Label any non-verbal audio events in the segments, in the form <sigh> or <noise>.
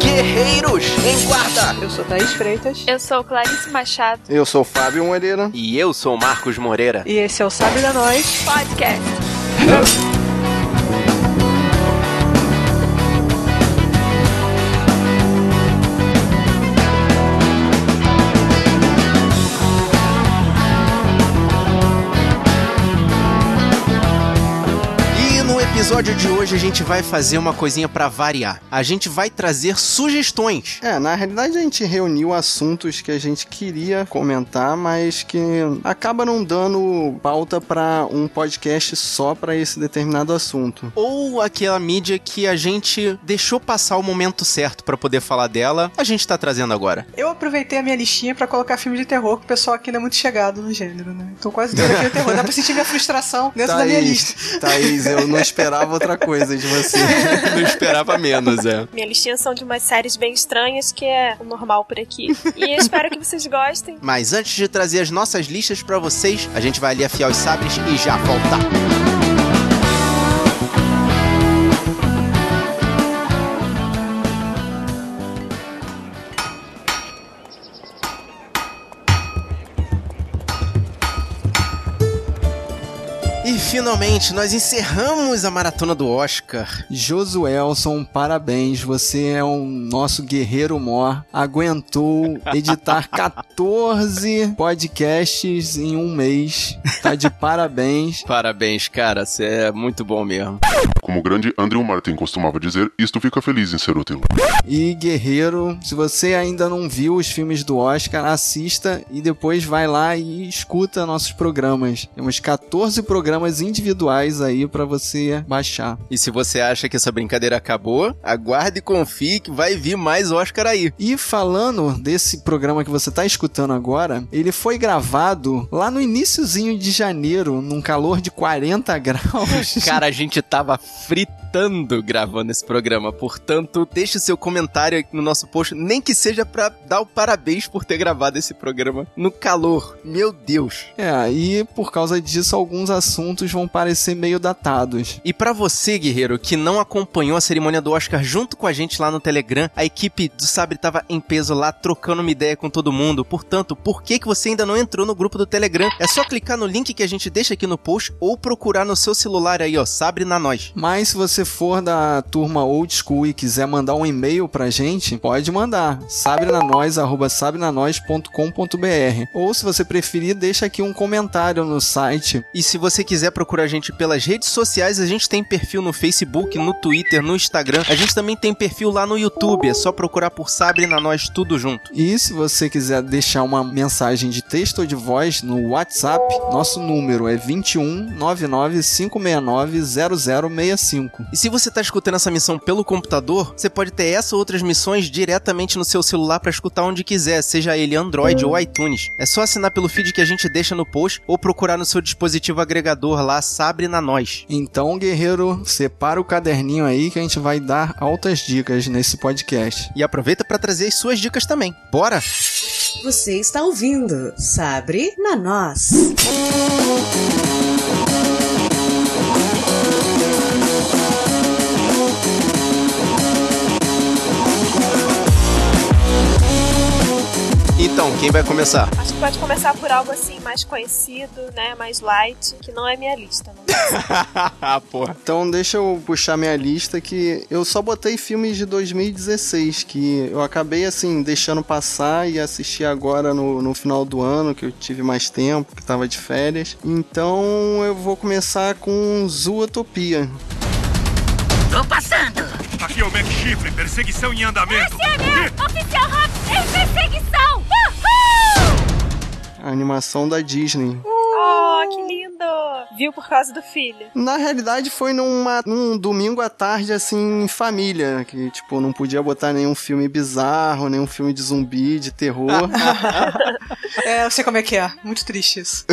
Guerreiros em guarda! Eu sou Thaís Freitas. Eu sou Clarice Machado. Eu sou Fábio Moreira. E eu sou Marcos Moreira. E esse é o Sabe da Nós Podcast. <laughs> episódio de hoje a gente vai fazer uma coisinha pra variar. A gente vai trazer sugestões. É, na realidade a gente reuniu assuntos que a gente queria comentar, mas que acaba não dando pauta pra um podcast só pra esse determinado assunto. Ou aquela mídia que a gente deixou passar o momento certo pra poder falar dela, a gente tá trazendo agora. Eu aproveitei a minha listinha pra colocar filme de terror, que o pessoal aqui não é muito chegado no gênero, né? Então quase tudo aqui é terror. Dá pra sentir minha frustração dentro <laughs> da minha lista. Thaís, eu não <laughs> esperava outra coisa de você. <laughs> Não esperava menos, é. Minha listinha são de umas séries bem estranhas, que é o normal por aqui. E eu espero que vocês gostem. Mas antes de trazer as nossas listas pra vocês, a gente vai ali afiar os sabres e já voltar. Finalmente nós encerramos a maratona do Oscar. Josuelson, parabéns, você é um nosso guerreiro mor. Aguentou editar <laughs> 14 podcasts em um mês. Tá de parabéns. Parabéns, cara, você é muito bom mesmo. Como o grande Andrew Martin costumava dizer, isto fica feliz em ser útil. E guerreiro, se você ainda não viu os filmes do Oscar, assista e depois vai lá e escuta nossos programas. Temos 14 programas individuais aí pra você baixar. E se você acha que essa brincadeira acabou, aguarde e confie que vai vir mais Oscar aí. E falando desse programa que você tá escutando agora, ele foi gravado lá no iniciozinho de janeiro, num calor de 40 <laughs> graus. Cara, a gente tava fritando gravando esse programa, portanto, deixe seu comentário aqui no nosso post, nem que seja pra dar o parabéns por ter gravado esse programa no calor. Meu Deus. É, e por causa disso, alguns assuntos vão parecer meio datados. E pra você, guerreiro, que não acompanhou a cerimônia do Oscar junto com a gente lá no Telegram, a equipe do Sabre tava em peso lá, trocando uma ideia com todo mundo. Portanto, por que, que você ainda não entrou no grupo do Telegram? É só clicar no link que a gente deixa aqui no post ou procurar no seu celular aí, ó, Sabre na Nós. Mas se você for da turma old school e quiser mandar um e-mail pra gente, pode mandar. sabrenanois@sabrenanois.com.br. Ou se você preferir, deixa aqui um comentário no site. E se você quiser procurar a gente pelas redes sociais, a gente tem perfil no Facebook, no Twitter, no Instagram. A gente também tem perfil lá no YouTube. É só procurar por Sabre na Nós tudo junto. E se você quiser deixar uma mensagem de texto ou de voz no WhatsApp, nosso número é 21 99 569 0065. E se você tá escutando essa missão pelo computador, você pode ter essa ou outras missões diretamente no seu celular para escutar onde quiser, seja ele Android ou iTunes. É só assinar pelo feed que a gente deixa no post ou procurar no seu dispositivo agregador lá Sabre na Nós. Então, guerreiro, separa o caderninho aí que a gente vai dar altas dicas nesse podcast. E aproveita para trazer as suas dicas também. Bora? Você está ouvindo Sabre na Nós. Então, quem vai começar? Acho que pode começar por algo assim mais conhecido, né? Mais light, que não é minha lista. Não. <laughs> ah, porra. Então deixa eu puxar minha lista que eu só botei filmes de 2016 que eu acabei assim deixando passar e assisti agora no, no final do ano que eu tive mais tempo, que tava de férias. Então eu vou começar com Zootopia. Tô passando! Aqui é o Mac Chifre, perseguição em andamento. SNE, oficial rápido em perseguição! A animação da Disney. Oh, que lindo! Viu por causa do filho. Na realidade foi numa, num domingo à tarde, assim, em família. Que, tipo, não podia botar nenhum filme bizarro, nenhum filme de zumbi, de terror. <laughs> É, eu sei como é que é. Muito triste isso.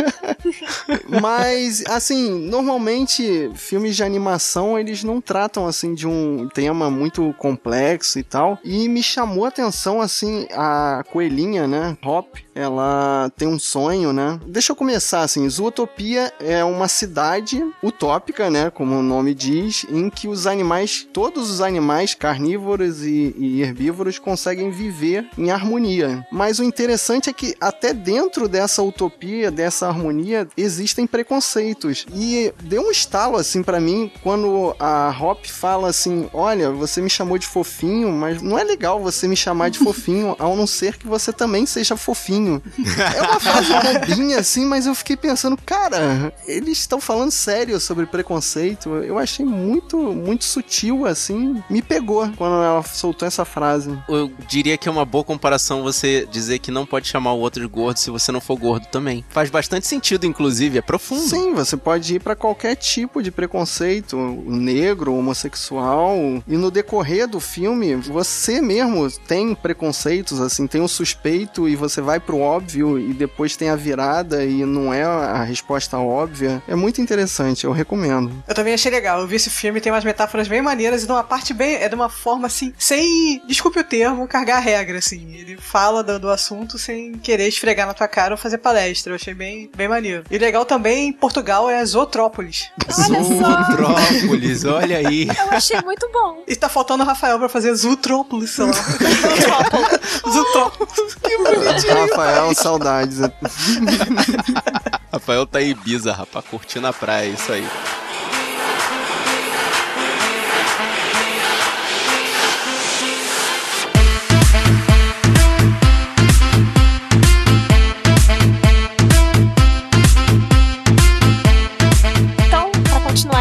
<laughs> <laughs> Mas, assim, normalmente filmes de animação eles não tratam assim de um tema muito complexo e tal. E me chamou a atenção assim a coelhinha, né? Hop, ela tem um sonho, né? Deixa eu começar assim. Zootopia é uma cidade utópica, né? Como o nome diz, em que os animais, todos os animais carnívoros e, e herbívoros conseguem viver em harmonia. Mas o interessante é que até dentro dessa utopia, dessa harmonia, existem preconceitos. E deu um estalo assim para mim quando a Hop fala assim: "Olha, você me chamou de fofinho, mas não é legal você me chamar de fofinho, ao não ser que você também seja fofinho". <laughs> É uma frase bobinha assim, mas eu fiquei pensando, cara, eles estão falando sério sobre preconceito. Eu achei muito muito sutil assim, me pegou quando ela soltou essa frase. Eu diria que é uma boa comparação você dizer que não pode chamar o outro de gordo se você não for gordo também. Faz bastante sentido, inclusive, é profundo. Sim, você pode ir para qualquer tipo de preconceito, negro, homossexual, e no decorrer do filme, você mesmo tem preconceitos, assim, tem o suspeito e você vai pro óbvio e depois tem a virada e não é a resposta óbvia. É muito interessante, eu recomendo. Eu também achei legal. Eu vi esse filme, tem umas metáforas bem maneiras e de uma parte bem. É de uma forma assim, sem. Desculpe o termo, carregar a regra, assim. Ele fala do, do assunto sem querer esfregar na tua cara ou fazer palestra. Eu achei bem, bem maneiro. E legal também, Portugal é Zootrópolis. Olha só. Zootrópolis, olha aí. Eu achei muito bom. E tá faltando o Rafael pra fazer Zootrópolis, sei lá. <laughs> Zootrópolis. Que bonitinho. Rafael, saudades. Rafael tá em Ibiza, rapaz, curtindo a praia, isso aí.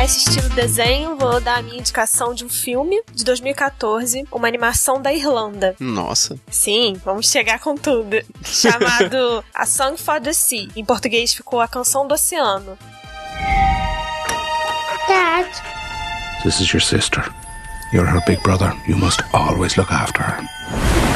Pra continuar esse estilo desenho, vou dar a minha indicação de um filme de 2014, uma animação da Irlanda. Nossa. Sim, vamos chegar com tudo. <laughs> Chamado A Song for the Sea. Em português ficou A Canção do Oceano. Dad, This is your sister. You're her big brother. You must always look after her.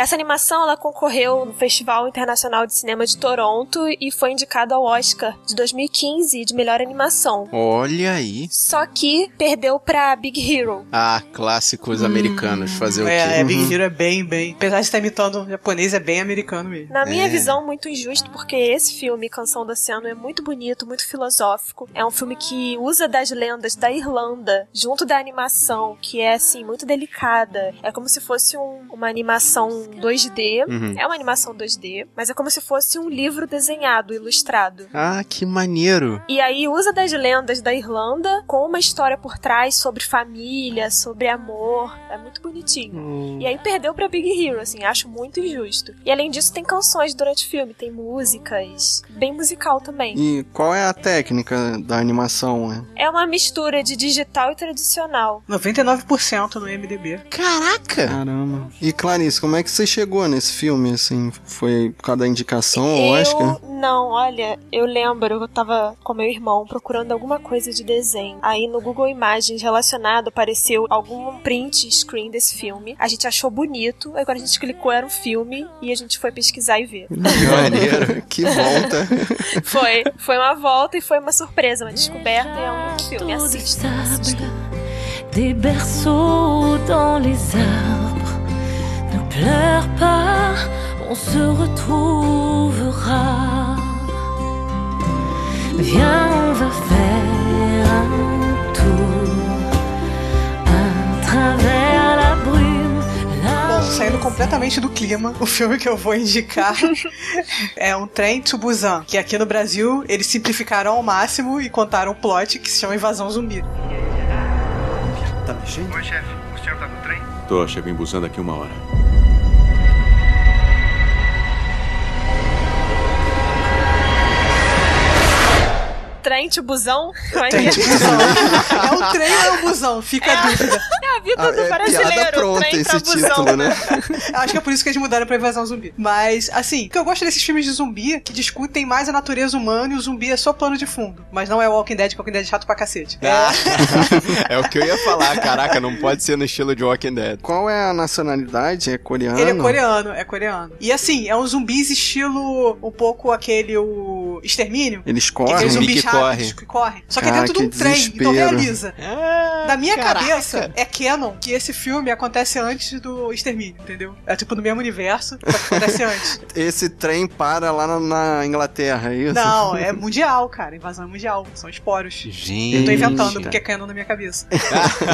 Essa animação ela concorreu no Festival Internacional de Cinema de Toronto e foi indicada ao Oscar de 2015 de melhor animação. Olha aí. Só que perdeu pra Big Hero. Ah, clássicos americanos. Fazer o quê? É, é, Big Hero é bem, bem. Apesar de estar imitando o japonês, é bem americano mesmo. Na minha É. visão, muito injusto, porque esse filme, Canção do Oceano, é muito bonito, muito filosófico. É um filme que usa das lendas da Irlanda, junto da animação, que é, assim, muito delicada. É como se fosse um- uma animação 2D. Uhum. É uma animação 2D, mas é como se fosse um livro desenhado, ilustrado. Ah, que maneiro. E aí usa das lendas da Irlanda com uma história por trás sobre família, sobre amor. É muito bonitinho. E aí perdeu pra Big Hero, assim, acho muito injusto. E além disso, tem canções durante o filme, tem músicas, bem musical também. E qual é a técnica da animação? né? É uma mistura de digital e tradicional. 99% no MDB. Caraca! Caramba. E Clarice, como é que você chegou nesse filme, assim? Foi por causa da indicação ao Oscar? Não, olha, eu lembro, eu tava com meu irmão procurando alguma coisa de desenho. Aí no Google Imagens relacionado apareceu algum print screen desse filme. A gente achou bonito, aí quando a gente clicou era um filme e a gente foi pesquisar e ver. Que <laughs> maneiro. Que volta. Foi, foi uma volta e foi uma surpresa, uma descoberta e é um filme. Assista. assista. des berceaux dans les arbres. Pleure pas, on se retrouvera. Viens, on va faire un tour à travers la brume. Bom, saindo completamente do clima, o filme que eu vou indicar <laughs> é um trem to Busan, que aqui no Brasil eles simplificaram ao máximo e contaram um plot que se chama Invasão Zumbi. Tá mexendo? Oi, chefe. O senhor tá no trem? Tô, chego em Busan daqui uma hora. Trem to busão? É Trem é? Busão. É o trem ou é o busão? Fica a dúvida. É a vida Ah, do é brasileiro. piada pronta trem pra esse busão. título, né? <laughs> Acho que é por isso que eles mudaram pra invasão zumbi. Mas, assim, o que eu gosto desses filmes de zumbi que discutem mais a natureza humana e o zumbi é só plano de fundo. Mas não é o Walking Dead, que o Walking Dead é chato pra cacete. Ah, <laughs> é o que eu ia falar. Caraca, não pode ser no estilo de Walking Dead. Qual é a nacionalidade? É coreano? Ele é coreano, é coreano. E assim, é um zumbis estilo um pouco aquele o Extermínio. Eles Que aqueles correm. zumbis que corre. que correm. Só que é dentro de um que trem, então desespero. realiza. Ah, Na minha caraca. cabeça, é canon que esse filme acontece antes do Extermínio, entendeu? É tipo no mesmo universo, só que acontece <laughs> antes. Esse trem para lá na, na Inglaterra, é isso? Não, <laughs> é mundial, cara. Invasão é mundial. São esporos. Gente. Eu tô inventando porque é canon na minha cabeça.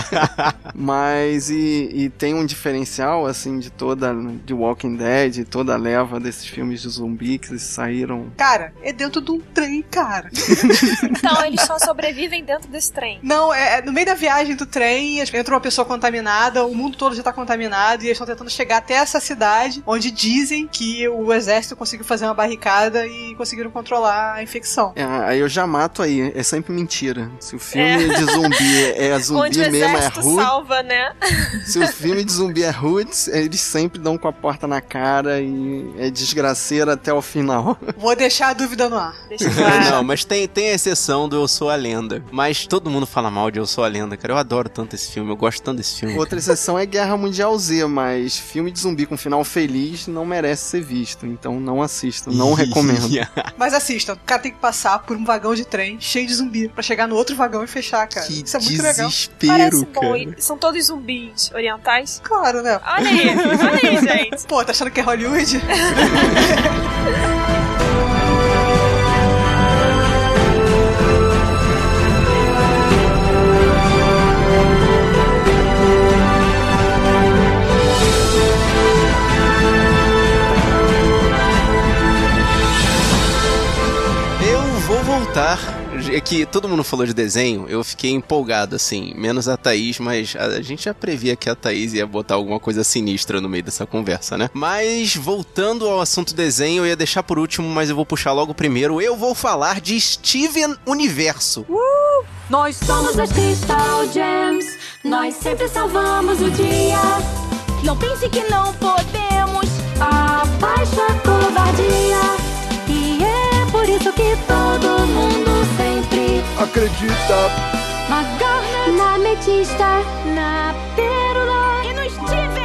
<laughs> Mas e, e tem um diferencial, assim, de toda. de Walking Dead, toda a leva desses filmes de zumbi que saíram. Cara, é dentro de um trem, cara. Então eles só sobrevivem dentro desse trem. Não, é, é no meio da viagem do trem, entra uma pessoa contaminada, o mundo todo já tá contaminado, e eles estão tentando chegar até essa cidade, onde dizem que o exército conseguiu fazer uma barricada e conseguiram controlar a infecção. É, aí eu já mato aí, é sempre mentira. Se o filme de zumbi é <laughs> Onde zumbi o mesmo, é rude. salva, né? <laughs> Se o filme de zumbi é roots, eles sempre dão com a porta na cara e é desgraceira até o final. <laughs> Vou deixar a dúvida no ar. Deixa claro. Não, mas tem, tem a exceção do Eu Sou a Lenda. Mas todo mundo fala mal de Eu Sou a Lenda, cara. Eu adoro tanto esse filme, eu gosto desse filme. Outra exceção é Guerra Mundial Z, mas filme de zumbi com final feliz não merece ser visto. Então não assistam, não <laughs> recomendo. Mas assistam, o cara tem que passar por um vagão de trem cheio de zumbi pra chegar no outro vagão e fechar, cara. Que Isso é muito legal. desespero, Parece bom. cara. E São todos zumbis orientais? Claro, né? Olha aí, olha aí, <laughs> gente. Pô, tá achando que é Hollywood? <laughs> É que todo mundo falou de desenho, eu fiquei empolgado, assim. Menos a Thaís, mas a gente já previa que a Thaís ia botar alguma coisa sinistra no meio dessa conversa, né? Mas voltando ao assunto desenho, eu ia deixar por último, mas eu vou puxar logo primeiro. Eu vou falar de Steven Universo. Nós somos as Crystal Gems, nós sempre salvamos o dia. Não pense que não podemos, abaixa a covardia. E é por isso que todo mundo sempre Acredita! na Garnet, na Ametista, na Pérola e no Steven.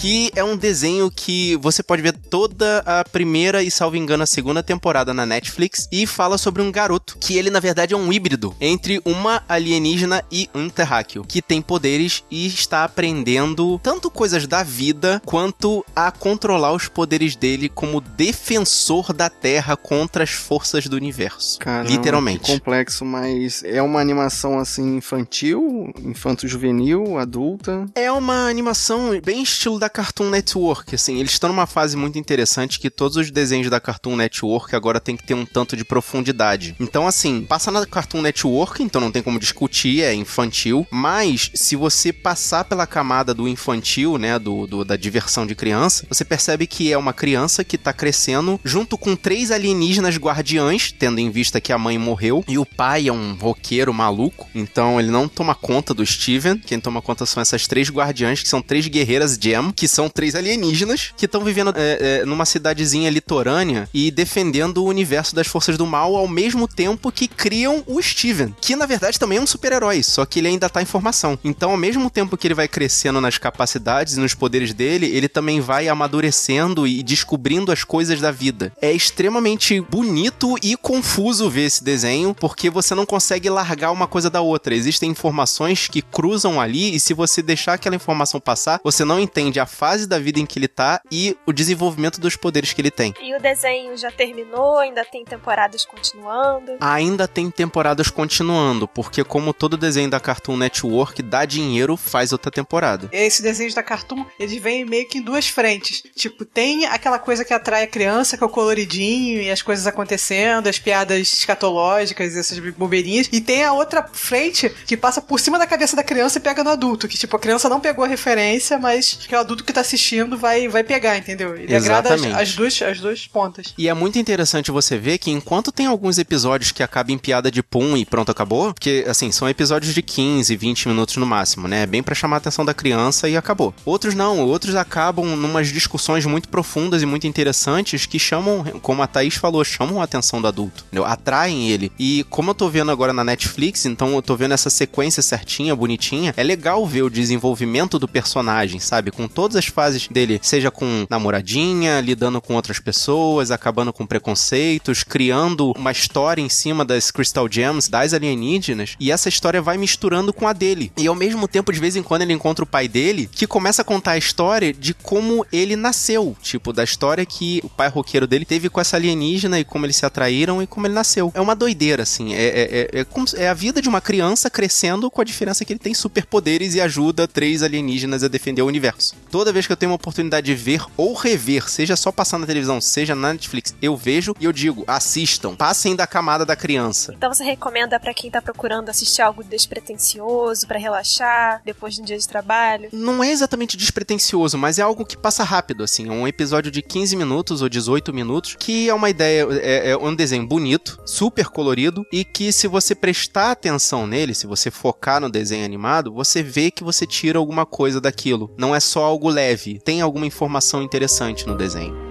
Que é um desenho que você pode ver toda a primeira e, salvo engano, a segunda temporada na Netflix e fala sobre um garoto que ele, na verdade, é um híbrido entre uma alienígena e um terráqueo, que tem poderes e está aprendendo tanto coisas da vida quanto a controlar os poderes dele como defensor da Terra contra as forças do universo. Caramba, Literalmente. complexo, mas é uma animação assim infantil, infanto-juvenil, adulta. É uma animação bem estilo da Cartoon Network, assim, eles estão numa fase muito interessante que todos os desenhos da Cartoon Network agora tem que ter um tanto de profundidade. Então, assim, passa na Cartoon Network, então não tem como discutir, é infantil, mas se você passar pela camada do infantil, né, do, do- da diversão de criança, você percebe que é uma criança que tá crescendo junto com três alienígenas guardiães, tendo em vista que a mãe morreu e o pai é um roqueiro maluco, então ele não toma conta do Steven, quem toma conta são essas três guardiãs, que são três guerreiras Gem, que são três alienígenas, que estão vivendo é, é, numa cidadezinha litorânea e defendendo o universo das forças do mal ao mesmo tempo que criam o Steven, que na verdade também é um super-herói, só que ele ainda tá em formação. Então, ao mesmo tempo que ele vai crescendo nas capacidades e nos poderes dele, ele também vai amadurecendo e descobrindo as coisas da vida. É extremamente bonito e confuso ver esse desenho, porque você não consegue largar uma coisa da outra. Existem informações que cruzam ali e se você deixar aquela informação passar, você não entende a fase da vida em que ele tá e o desenvolvimento dos poderes que ele tem. E o desenho já terminou, ainda tem temporadas continuando. Ainda tem temporadas continuando, porque como todo desenho da Cartoon Network dá dinheiro, faz outra temporada. Esses desenhos da Cartoon, eles vêm meio que em duas frentes. Tipo, tem aquela coisa que atrai a criança, que é o coloridinho e as coisas acontecendo, as piadas escatológicas, essas bobeirinhas. E tem a outra frente que passa por cima da cabeça da criança e pega no adulto. Que, tipo, a criança não pegou a referência, mas que o adulto que tá assistindo vai, vai pegar, entendeu? Ele agrada as, Exatamente. as, duas, as duas pontas. E é muito interessante você ver que enquanto tem alguns episódios que acabam em piada de pum e pronto, acabou, porque assim, são episódios de 15, 20 minutos no máximo, né? Bem pra chamar a atenção da criança e acabou. Outros não, outros acabam numas discussões muito profundas e muito interessantes que chamam, como a Thaís falou, chamam a atenção do adulto, entendeu? atraem ele. E como eu tô vendo agora na Netflix, então eu tô vendo essa sequência certinha, bonitinha, é legal ver o desenvolvimento do personagem, sabe? Com toda todas as fases dele, seja com namoradinha, lidando com outras pessoas, acabando com preconceitos, criando uma história em cima das Crystal Gems, das alienígenas, e essa história vai misturando com a dele. E ao mesmo tempo, de vez em quando, ele encontra o pai dele, que começa a contar a história de como ele nasceu, tipo, da história que o pai roqueiro dele teve com essa alienígena e como eles se atraíram e como ele nasceu. É uma doideira, assim. É, é, é, é, como, é a vida de uma criança crescendo com a diferença que ele tem superpoderes e ajuda três alienígenas a defender o universo. Toda vez que eu tenho uma oportunidade de ver ou rever, seja só passar na televisão, seja na Netflix, eu vejo e eu digo, assistam, passem da camada da criança. Então você recomenda pra quem tá procurando assistir algo despretensioso, pra relaxar, depois de um dia de trabalho? Não é exatamente despretensioso, mas é algo que passa rápido, assim. É um episódio de 15 minutos ou 18 minutos, que é uma ideia, é, é um desenho bonito, super colorido, e que se você prestar atenção nele, se você focar no desenho animado, você vê que você tira alguma coisa daquilo. Não é só algo leve, tem alguma informação interessante no desenho.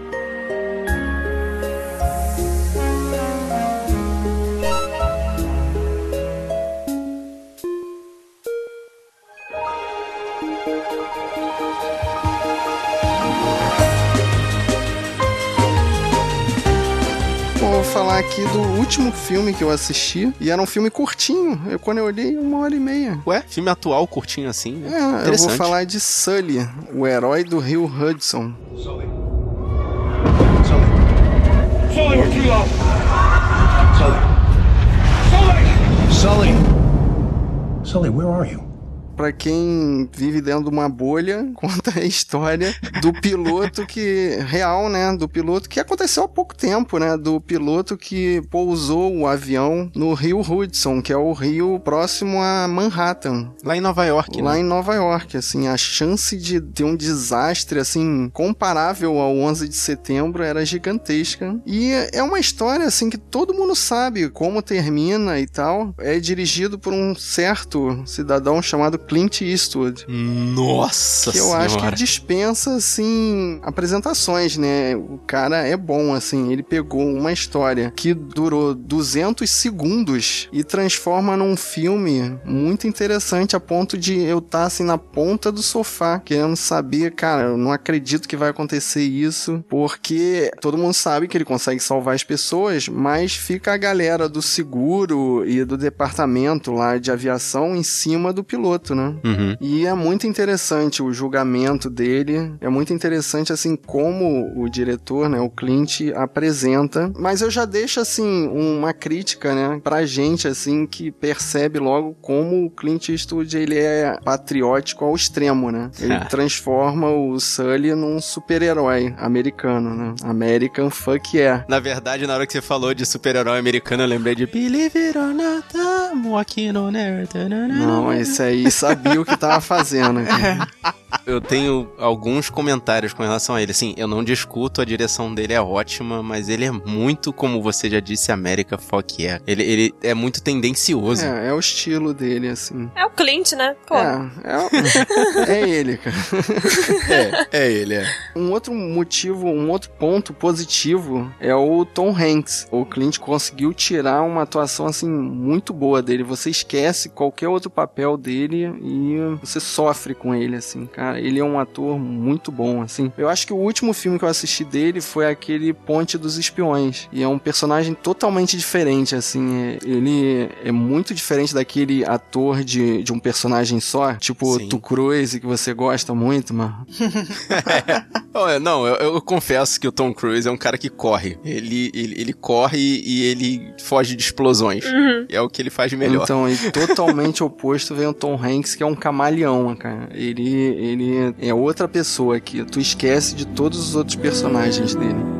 Aqui do último filme que eu assisti. E era um filme curtinho. Eu, quando eu olhei, uma hora e meia. Ué, filme atual curtinho assim? Né? É, eu vou falar de Sully, o herói do Rio Hudson. Sully, we're too low. Sully! Sully! Sully, where are you? Pra quem vive dentro de uma bolha, <laughs> conta a história do piloto que. real, né? Do piloto que aconteceu há pouco tempo, né? Do piloto que pousou o avião no Rio Hudson, que é o rio próximo a Manhattan. Lá em Nova York, Lá né? em Nova York, assim, a chance de ter um desastre, assim, comparável ao 11 de setembro era gigantesca. E é uma história, assim, que todo mundo sabe como termina e tal. É dirigido por um certo cidadão chamado Clint Eastwood. Nossa Que eu senhora. acho que dispensa, assim, apresentações, né? O cara é bom, assim. Ele pegou uma história que durou 200 segundos e transforma num filme muito interessante a ponto de eu estar, assim, na ponta do sofá, querendo saber, cara, eu não acredito que vai acontecer isso, porque todo mundo sabe que ele consegue salvar as pessoas, mas fica a galera do seguro e do departamento lá de aviação em cima do piloto, né? Uhum. E é muito interessante o julgamento dele. É muito interessante, assim, como o diretor, né, o Clint, apresenta. Mas eu já deixo, assim, uma crítica, né, pra gente, assim, que percebe logo como o Clint Eastwood, ele é patriótico ao extremo, né? Ele Ah. <laughs> transforma o Sully num super-herói americano, né? American fuck yeah. Na verdade, na hora que você falou de super-herói americano, eu lembrei de Believe it or not, I'm walking on air. Não, esse aí sabia o que tava fazendo. cara. Eu tenho alguns comentários com relação a ele. Assim, eu não discuto, a direção dele é ótima, mas ele é muito, como você já disse, América Fuck yeah. Ele, ele é muito tendencioso. É, é o estilo dele, assim. É o Clint, né? Pô. É, é, o- <laughs> é ele, cara. <laughs> É, é ele, é. Um outro motivo, um outro ponto positivo é o Tom Hanks. O Clint conseguiu tirar uma atuação assim muito boa dele. Você esquece qualquer outro papel dele e você sofre com ele assim, cara. Ele é um ator muito bom assim. Eu acho que o último filme que eu assisti dele foi aquele Ponte dos Espiões e é um personagem totalmente diferente assim. É- Ele é muito diferente daquele ator de, de um personagem só, tipo Sim. Tu Cruise que você gosta muito, mano. <laughs> <laughs> Olha, não, eu, eu confesso que o Tom Cruise é um cara que corre. Ele, ele, ele corre e ele foge de explosões. Uhum. É o que ele faz de melhor. Então, e totalmente <laughs> oposto vem o Tom Hanks, que é um camaleão, cara. Ele, ele é outra pessoa que tu esquece de todos os outros personagens dele.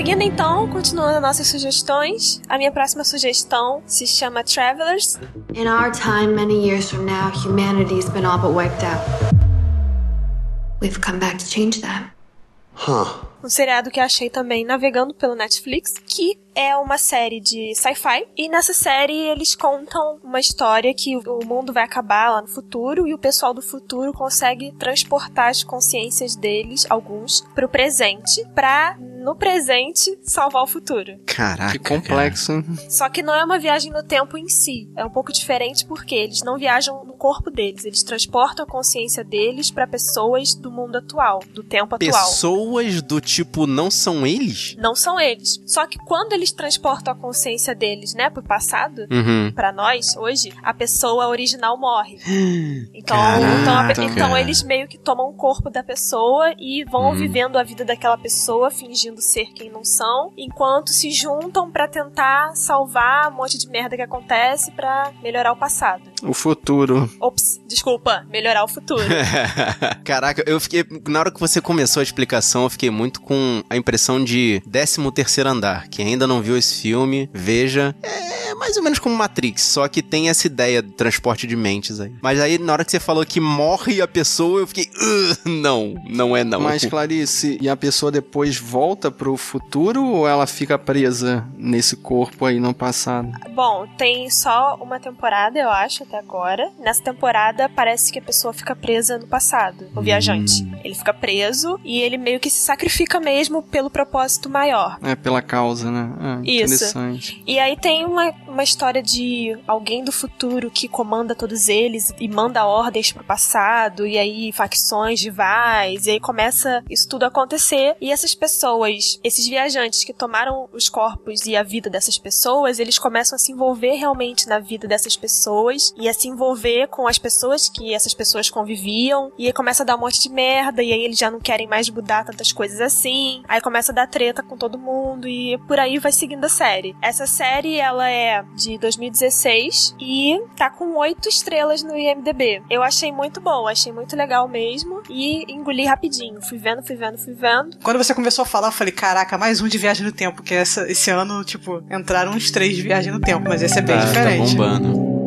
Seguindo então, continuando as nossas sugestões, a minha próxima sugestão se chama Travelers. In our time, many years from now, humanity's been all but wiped out. We've come back to change that. Huh. um seriado que achei também navegando pelo Netflix, que é uma série de sci-fi. E nessa série eles contam uma história que o mundo vai acabar lá no futuro e o pessoal do futuro consegue transportar as consciências deles, alguns, pro presente, pra no presente salvar o futuro. Caraca. Que complexo, hein? Só que não é uma viagem no tempo em si. É um pouco diferente porque eles não viajam no corpo deles, eles transportam a consciência deles pra pessoas do mundo atual, do tempo atual. Pessoas do tipo não são eles? Não são eles. Só que quando eles transportam a consciência deles, né, pro passado, Uhum. pra nós, hoje, a pessoa original morre. <gasps> Então, Caraca. então, a pe- então eles meio que tomam o corpo da pessoa e vão Hum. vivendo a vida daquela pessoa, fingindo ser quem não são, enquanto se juntam pra tentar salvar um monte de merda que acontece pra melhorar o passado. O futuro. Ops, desculpa, melhorar o futuro. <laughs> Caraca, eu fiquei. Na hora que você começou a explicação, eu fiquei muito com a impressão de 13 terceiro andar. Quem ainda não viu esse filme, veja. É mais ou menos como Matrix, só que tem essa ideia de transporte de mentes aí. Mas aí, na hora que você falou que morre a pessoa, eu fiquei. "Ugh, não, não é não. Mas, Clarice, e a pessoa depois volta pro futuro ou ela fica presa nesse corpo aí no passado? Bom, tem só uma temporada, eu acho, até agora. Nessa temporada, parece que a pessoa fica presa no passado, o viajante. Ele fica preso e ele meio que se sacrifica mesmo pelo propósito maior. É, pela causa, né? Ah, Isso. interessante. E aí tem uma, uma história de alguém do futuro que comanda todos eles e manda ordens pro passado, e aí facções rivais, e aí começa isso tudo a acontecer. E essas pessoas, esses viajantes que tomaram os corpos e a vida dessas pessoas, eles começam a se envolver realmente na vida dessas pessoas e a se envolver com as pessoas que essas pessoas conviviam, e aí começa a dar um monte de merda, e aí eles já não querem mais mudar tantas coisas assim. Aí começa a dar treta com todo mundo e por aí vai seguindo a série. Essa série, ela é de 2016 e tá com oito estrelas no IMDb. Eu achei muito boa, achei muito legal mesmo e engoli rapidinho. Fui vendo, fui vendo, fui vendo. Quando você começou a falar, eu falei, caraca, mais um de viagem no tempo, que essa, esse ano, tipo, entraram uns três de viagem no tempo, mas esse é bem Tá, tá diferente. bombando.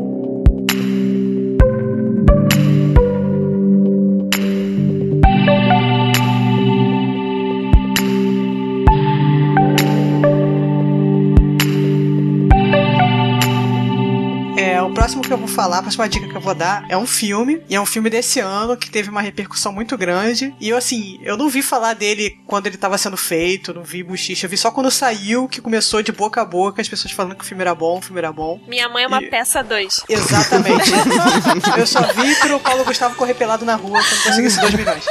Próximo que eu vou falar, a próxima dica que eu vou dar é um filme, e é um filme desse ano que teve uma repercussão muito grande. E eu, assim, eu não vi falar dele quando ele tava sendo feito, não vi buchicha, eu vi só quando saiu, que começou de boca a boca, as pessoas falando que o filme era bom, o filme era bom. Minha mãe é uma E- peça 2. Exatamente. <laughs> eu só vi pro Paulo Gustavo correr pelado na rua quando conseguisse 2 milhões.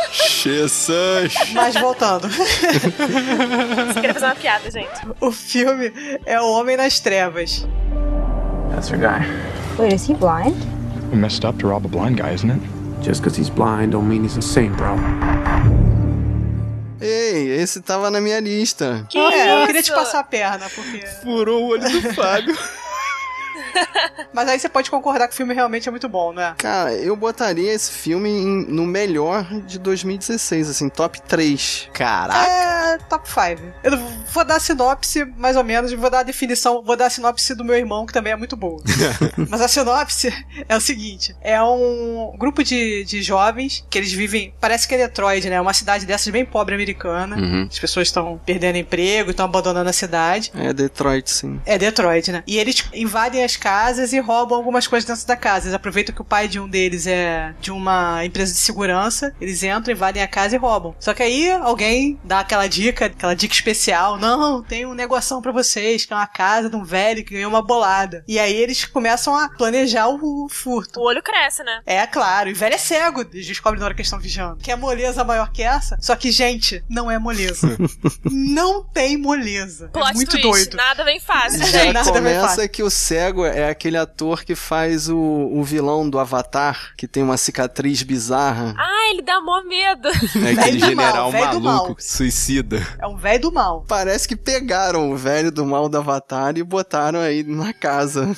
Jesus! Mas voltando. Você queria fazer uma piada, gente. O filme é O Homem nas Trevas. That's your guy. Wait, is he blind? Messed up to rob a blind guy, isn't it? Just because he's blind don't mean he's insane, bro. Ei, esse tava na minha lista. Que é, eu queria te passar a perna, porque. Furou o olho do Fábio. <laughs> <laughs> Mas aí você pode concordar que o filme realmente é muito bom, né? Cara, eu botaria esse filme em- no melhor de 2016, assim, top 3. Caraca! É top 5. Eu vou dar a sinopse, mais ou menos, vou dar a definição, vou dar a sinopse do meu irmão, que também é muito boa. <laughs> Mas a sinopse <laughs> é o seguinte: é um grupo de, de jovens que eles vivem. Parece que é Detroit, né? Uma cidade dessas bem pobre americana. Uhum. As pessoas estão perdendo emprego, estão abandonando a cidade. É Detroit, sim. É Detroit, né? E eles invadem as casas e roubam algumas coisas dentro da casa. Eles aproveitam que o pai de um deles é de uma empresa de segurança. Eles entram, invadem a casa e roubam. Só que aí alguém dá aquela dica, aquela dica especial. Não, tem um negoção pra vocês, que é uma casa de um velho que ganhou uma bolada. E aí eles começam a planejar o furto. O olho cresce, né? É, claro. E o velho é cego. Eles descobrem na hora que eles estão vigiando. Que é moleza maior que essa. Só que, gente, não é moleza. <laughs> não tem moleza. Plot é muito twist. doido. Nada vem fácil, Já <laughs> gente. Começa fácil. que o cego é aquele ator que faz o, o vilão do Avatar, que tem uma cicatriz bizarra. Ah, ele dá mó medo. É aquele Velho general mal, velho do maluco, mal. suicida. É um velho do mal. Parece que pegaram o velho do mal do Avatar e botaram aí na casa.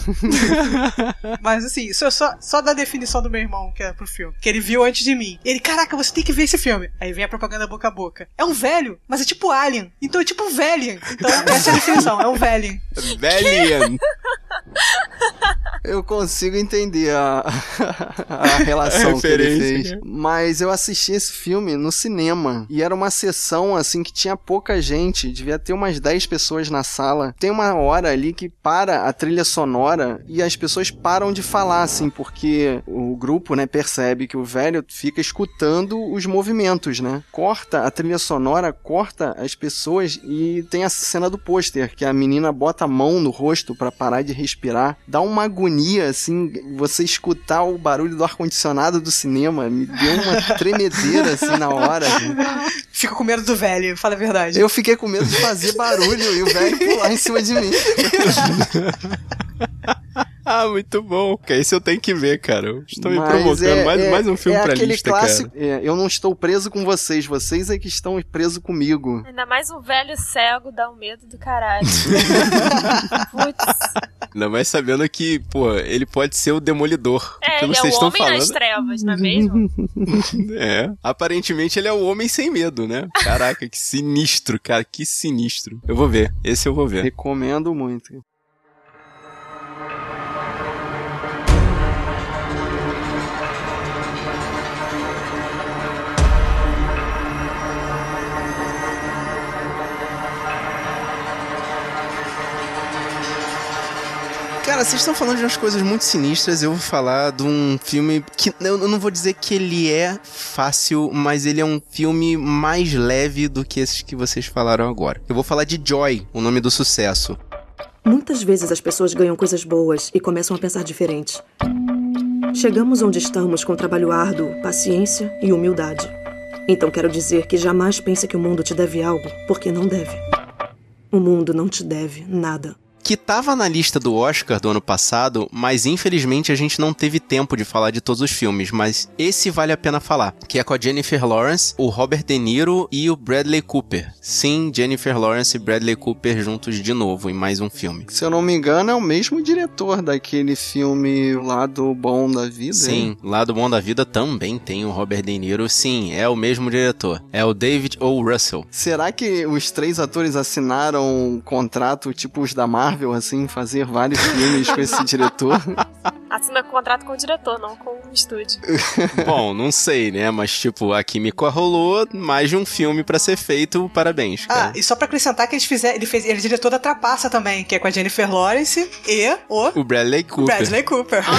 <laughs> Mas assim, isso é só, só da definição do meu irmão que é pro filme. Que ele viu antes de mim. Ele, caraca, você tem que ver esse filme. Aí vem a propaganda boca a boca. É um velho, mas é tipo Alien. Então é tipo um velho. Então <laughs> essa é a definição, é um velho. Velian. Eu consigo entender a, <laughs> a relação que ele fez. né? Mas eu assisti esse filme no cinema. E era uma sessão, assim, que tinha pouca gente. Devia ter umas 10 pessoas na sala. Tem uma hora ali que para a trilha sonora e as pessoas param de falar, assim, porque o grupo, né, percebe que o velho fica escutando os movimentos, né? Corta a trilha sonora, corta as pessoas e tem a cena do pôster, que a menina bota a mão no rosto para parar de respirar. Dá uma agonia, assim, você escutar o barulho do ar-condicionado do cinema. Me deu uma <laughs> tremedeira, assim, na hora. Fico com medo do velho, fala a verdade. Eu fiquei com medo de fazer barulho e o velho pular em cima de mim. <laughs> <laughs> Ah, muito bom. Que esse eu tenho que ver, cara. Estou me Mas provocando. é- mais, é- mais um filme é pra aquele lista, clássico, cara. é, eu não estou preso com vocês, vocês é que estão presos comigo. Ainda mais um velho cego dá um medo do caralho. <laughs> Putz. Ainda mais sabendo que, pô, ele pode ser o demolidor. É, Pelo ele que é vocês o estão homem falando. nas trevas, não é mesmo? <laughs> É. Aparentemente ele é o homem sem medo, né? Caraca, que sinistro, cara. Que sinistro. Eu vou ver. Esse eu vou ver. Recomendo muito. Cara, vocês estão falando de umas coisas muito sinistras. Eu vou falar de um filme que eu não vou dizer que ele é fácil, mas ele é um filme mais leve do que esses que vocês falaram agora. Eu vou falar de Joy, o nome do sucesso. Muitas vezes as pessoas ganham coisas boas e começam a pensar diferente. Chegamos onde estamos com trabalho árduo, paciência e humildade. Então quero dizer que jamais pense que o mundo te deve algo, porque não deve. O mundo não te deve nada. Que tava na lista do Oscar do ano passado, mas infelizmente a gente não teve tempo de falar de todos os filmes, mas esse vale a pena falar, que é com a Jennifer Lawrence, o Robert De Niro e o Bradley Cooper. Sim, Jennifer Lawrence e Bradley Cooper juntos de novo em mais um filme. Se eu não me engano, é o mesmo diretor daquele filme lá do Bom da Vida. Sim, hein? lá do Bom da Vida também tem o Robert De Niro. Sim, é o mesmo diretor. É o David O. Russell. Será que os três atores assinaram um contrato tipo os da Marvel, assim, fazer vários filmes com esse diretor? <laughs> Assina contrato com o diretor, não com o estúdio. <laughs> Bom, não sei, né? Mas tipo, a química rolou, mais de um filme pra ser feito. Parabéns, Ah, cara. e só pra acrescentar que eles fizeram, ele fez, ele é diretor da Trapaça também, que é com a Jennifer Lawrence e o O Bradley Cooper. Bradley Cooper. <laughs>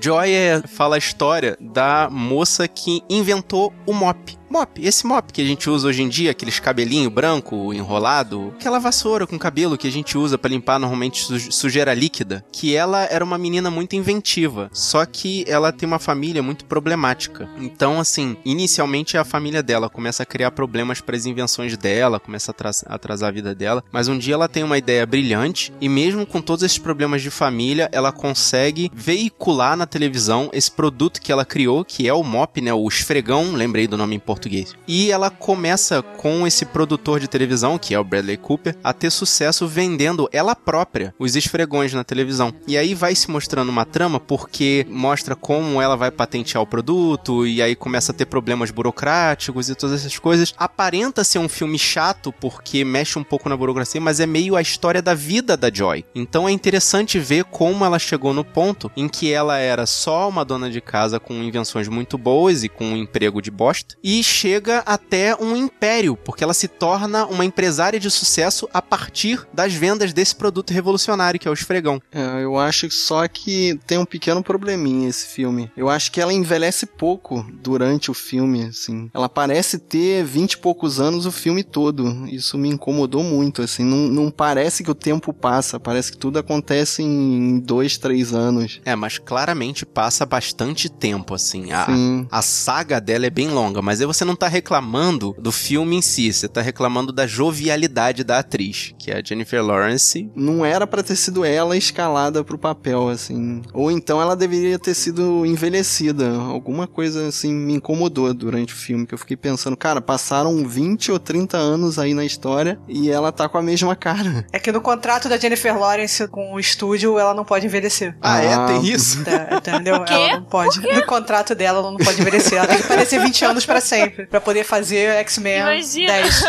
Joy é- fala a história da moça que inventou o mop. Mop, esse mop que a gente usa hoje em dia, aqueles cabelinho branco enrolado, aquela vassoura com cabelo que a gente usa pra limpar normalmente su- sujeira líquida, que ela era uma menina muito inventiva, só que ela tem uma família muito problemática. Então, assim, inicialmente a família dela começa a criar problemas para as invenções dela, começa a atrasar a vida dela, mas um dia ela tem uma ideia brilhante e mesmo com todos esses problemas de família, ela consegue veicular na televisão esse produto que ela criou, que é o mop, né, o esfregão, lembrei do nome em português. E ela começa com esse produtor de televisão, que é o Bradley Cooper, a ter sucesso vendendo ela própria os esfregões na televisão. E aí vai se mostrando uma trama porque mostra como ela vai patentear o produto e aí começa a ter problemas burocráticos e todas essas coisas. Aparenta ser um filme chato porque mexe um pouco na burocracia, mas é meio a história da vida da Joy. Então é interessante ver como ela chegou no ponto em que ela era só uma dona de casa com invenções muito boas e com um emprego de bosta e chega até um império, porque ela se torna uma empresária de sucesso a partir das vendas desse produto revolucionário que é o esfregão. É, eu acho só que tem um pequeno probleminha esse filme. Eu acho que ela envelhece pouco durante o filme, assim. Ela parece ter vinte e poucos anos o filme todo. Isso me incomodou muito, assim. Não, não parece que o tempo passa, parece que tudo acontece em dois, três anos. É, mas claramente passa bastante tempo, assim. A, Sim. a saga dela é bem longa, mas aí você não tá reclamando do filme em si, você tá reclamando da jovialidade da atriz, que é a Jennifer Lawrence. Não era pra ter sido ela escalada pro papel, assim. Ou então ela deveria ter sido envelhecida. Alguma coisa, assim, me incomodou durante o filme, que eu fiquei pensando, cara, passaram 20 ou 30 anos aí na história e ela tá com a mesma cara. É que no contrato da Jennifer Lawrence com o estúdio, ela não pode envelhecer. Ah, é? Tem isso? Tá, entendeu? O quê? Ela não pode. No contrato dela, ela não pode envelhecer. Ela tem que parecer 20 anos pra sempre. Sempre. Pra poder fazer X-Men Imagina. 10.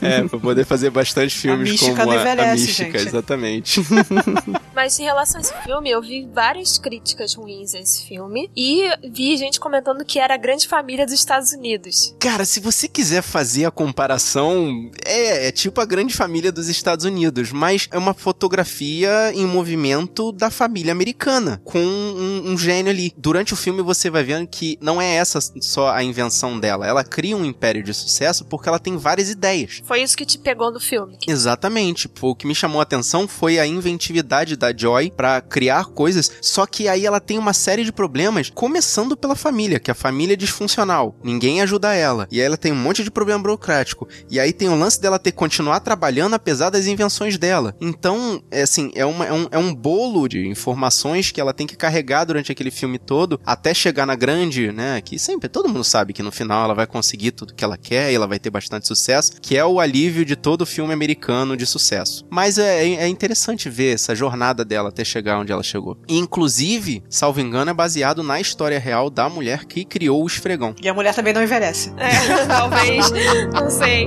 <laughs> É, pra poder fazer bastante filmes mística como não a, a envelhece, mística, gente. exatamente. <laughs> <laughs> Mas em relação a esse filme, eu vi várias críticas ruins a esse filme. E vi gente comentando que era a grande família dos Estados Unidos. Cara, se você quiser fazer a comparação, é, é tipo a grande família dos Estados Unidos, mas é uma fotografia em movimento da família americana, com um, um gênio ali. Durante o filme você vai vendo que não é essa só a invenção dela, ela cria um império de sucesso porque ela tem várias ideias. Foi isso que te pegou no filme. Exatamente. O que me chamou a atenção foi a inventividade da Joy pra criar coisas, só que aí ela tem uma série de problemas, começando pela família, que a família é disfuncional. Ninguém ajuda ela. E aí ela tem um monte de problema burocrático. E aí tem o lance dela ter que continuar trabalhando apesar das invenções dela. Então, é assim, é, uma- é um, é um bolo de informações que ela tem que carregar durante aquele filme todo, até chegar na grande, né? Que sempre todo mundo sabe que no final ela vai conseguir tudo que ela quer e ela vai ter bastante sucesso, que é o alívio de todo filme americano de sucesso. Mas é, é interessante ver essa jornada dela até chegar onde ela chegou. E, inclusive, salvo engano, é baseado na história real da mulher que criou o esfregão. E a mulher também não envelhece. É, talvez. Não sei.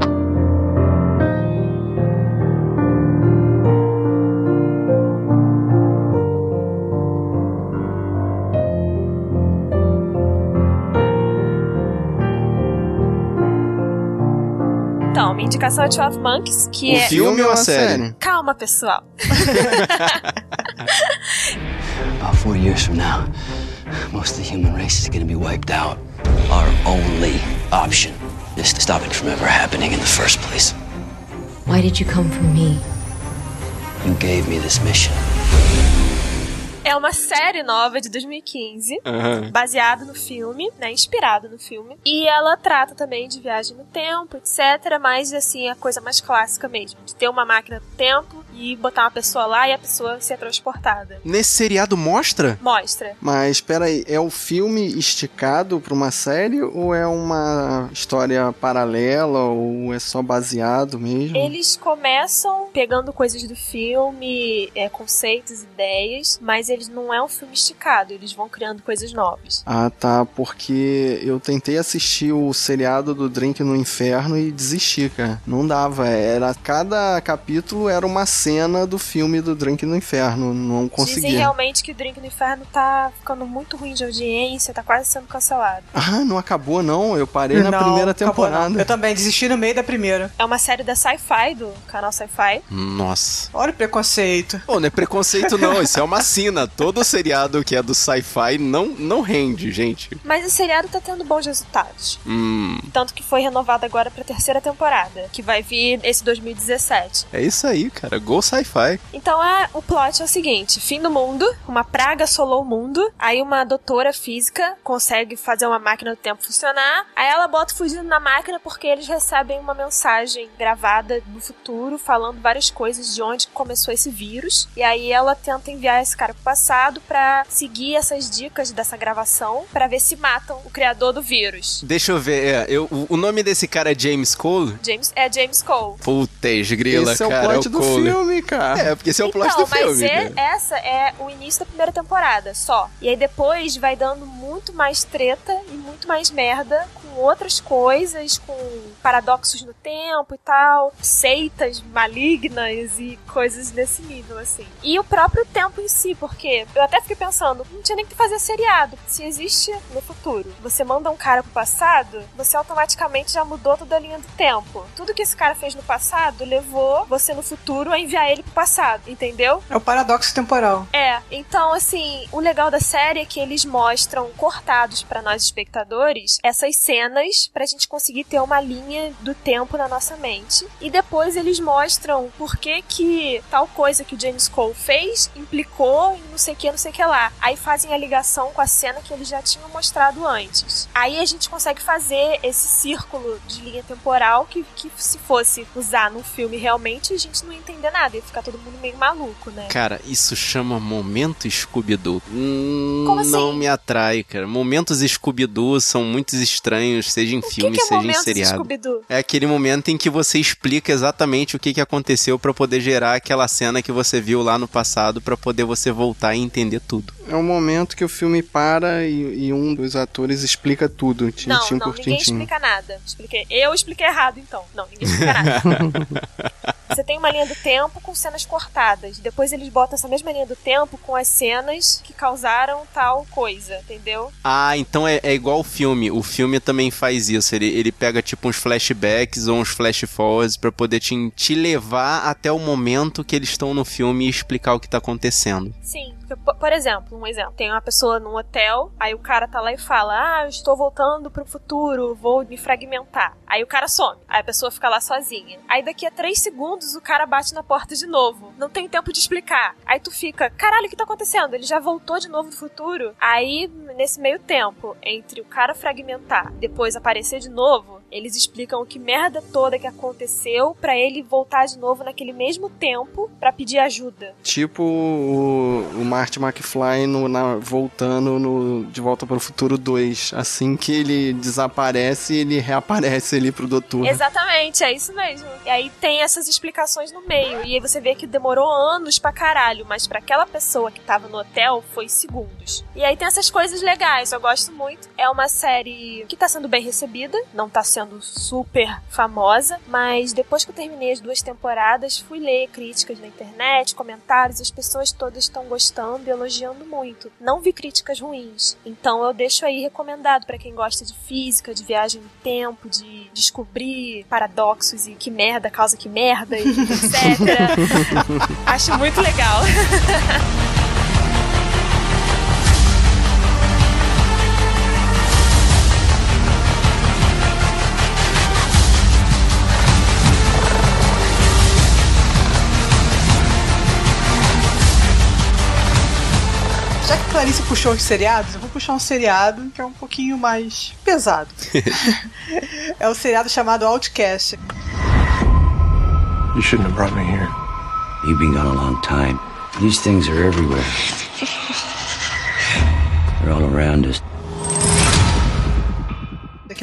Indicação é 12 Monkeys, que o é. filme ou a série? Calma, pessoal. <laughs> About 40 years from now, most of the human race is gonna be wiped out. Our only option is to stop it from ever happening in the first place. Why did you come for me? You gave me this mission. É uma série nova de 2015, Aham. baseado no filme, né, inspirado no filme. E ela trata também de viagem no tempo, etc, mas assim, a coisa mais clássica mesmo, de ter uma máquina do tempo e botar uma pessoa lá e a pessoa ser transportada. Nesse seriado mostra? Mostra. Mas espera aí, é o filme esticado pra uma série ou é uma história paralela ou é só baseado mesmo? Eles começam pegando coisas do filme, é, conceitos, ideias, mas eles não é um filme esticado, eles vão criando coisas novas. Ah, tá, porque eu tentei assistir o seriado do Drink no Inferno e desisti, cara. Não dava, era cada capítulo era uma cena do filme do Drink no Inferno, não Dizem conseguia. realmente que o Drink no Inferno tá ficando muito ruim de audiência, tá quase sendo cancelado. Ah, não acabou não, eu parei na Não, primeira acabou não. temporada. Eu também desisti no meio da primeira. É uma série da Sci-Fi, do canal Sci-Fi. Nossa. Olha o preconceito. Pô, não é preconceito não, isso é uma sina. Todo seriado que é do sci-fi não, não rende, gente. Mas o seriado tá tendo bons resultados. Hum, Tanto que foi renovado agora pra terceira temporada, que vai vir esse 2017. é isso aí, cara. Go sci-fi. Então é, o plot é o seguinte: fim do mundo, uma praga assolou o mundo, aí uma doutora física consegue fazer uma máquina do tempo funcionar, aí ela bota fugindo na máquina porque eles recebem uma mensagem gravada no futuro falando várias coisas de onde começou esse vírus, e aí ela tenta enviar esse cara pro passado pra seguir essas dicas dessa gravação pra ver se matam o criador do vírus. Deixa eu ver, é, eu, o- o nome desse cara é James Cole? James é James Cole. Putz, grila, Esse é o cara. plot do Cole. filme, cara. É, porque esse é o plot Então, do filme. mas é- né? essa é o início da primeira temporada, só. E aí depois vai dando muito mais treta e muito mais merda outras coisas, com paradoxos no tempo e tal, seitas malignas e coisas desse nível, assim. E o próprio tempo em si, porque eu até fiquei pensando, não tinha nem que fazer seriado. Se existe no futuro, você manda um cara pro passado, você automaticamente já mudou toda a linha do tempo. Tudo que esse cara fez no passado levou você no futuro a enviar ele pro passado, entendeu? É o paradoxo temporal. É, então assim, o legal da série é que eles mostram cortados pra nós espectadores essas cenas pra gente conseguir ter uma linha do tempo na nossa mente. E depois eles mostram por que que tal coisa que o James Cole fez implicou em não sei o que, não sei o que lá. Aí fazem a ligação com a cena que eles já tinham mostrado antes. Aí a gente consegue fazer esse círculo de linha temporal que, que se fosse usar num filme realmente, a gente não ia entender nada, ia ficar todo mundo meio maluco, né? Cara, isso chama momento Scooby-Doo. Hum, Como assim? Não me atrai, cara. Momentos Scooby-Doo são muito estranhos, seja em O que, filme, que é seja em seriado. É aquele momento em que você explica exatamente o que, que aconteceu pra poder gerar aquela cena que você viu lá no passado pra poder você voltar e entender tudo. É um momento que o filme para e, e um dos atores explica tudo, tintim não, não, por ninguém tintim. explica nada. Expliquei. Eu expliquei errado, então. Não, ninguém explica nada. <laughs> Você tem uma linha do tempo com cenas cortadas. Depois eles botam essa mesma linha do tempo com as cenas que causaram tal coisa, entendeu? Ah, então é, é igual o filme. O filme também faz isso. Ele, ele pega tipo uns flashbacks ou uns flash forwards pra poder te, te levar até o momento que eles estão no filme e explicar o que tá acontecendo. Sim. Porque, po- Por exemplo, um exemplo. Tem uma pessoa num hotel, aí o cara tá lá e fala: Ah, eu estou voltando pro futuro, vou me fragmentar. Aí o cara some. Aí a pessoa fica lá sozinha. Aí daqui a três segundos o cara bate na porta de novo. Não tem tempo de explicar. Aí tu fica: Caralho, o que tá acontecendo? Ele já voltou de novo do futuro? Aí, nesse meio tempo, entre o cara fragmentar depois aparecer de novo, eles explicam o que merda toda que aconteceu pra ele voltar de novo naquele mesmo tempo pra pedir ajuda. Tipo o, o Marty McFly no, na- voltando no De Volta para o Futuro 2. Assim que ele desaparece, ele reaparece ali pro doutor. Exatamente, é isso mesmo. E aí tem essas explicações no meio. E aí você vê que demorou anos pra caralho, mas pra aquela pessoa que tava no hotel foi segundos. E aí tem essas coisas legais, eu gosto muito. É uma série que tá sendo bem recebida, não tá sendo super famosa, mas depois que eu terminei as duas temporadas, fui ler críticas na internet, comentários, as pessoas todas estão gostando e elogiando muito. Não vi críticas ruins. Então eu deixo aí recomendado pra quem gosta de física, de viagem no tempo, de descobrir paradoxos e que merda causa que merda e etc. <laughs> Acho muito legal. <laughs> Já que a Clarice puxou os seriados, eu vou puxar um seriado que é um pouquinho mais pesado. <laughs> é o seriado chamado Outcast. You shouldn't have brought me here. You've been gone a long time. These things are everywhere. They're all around us.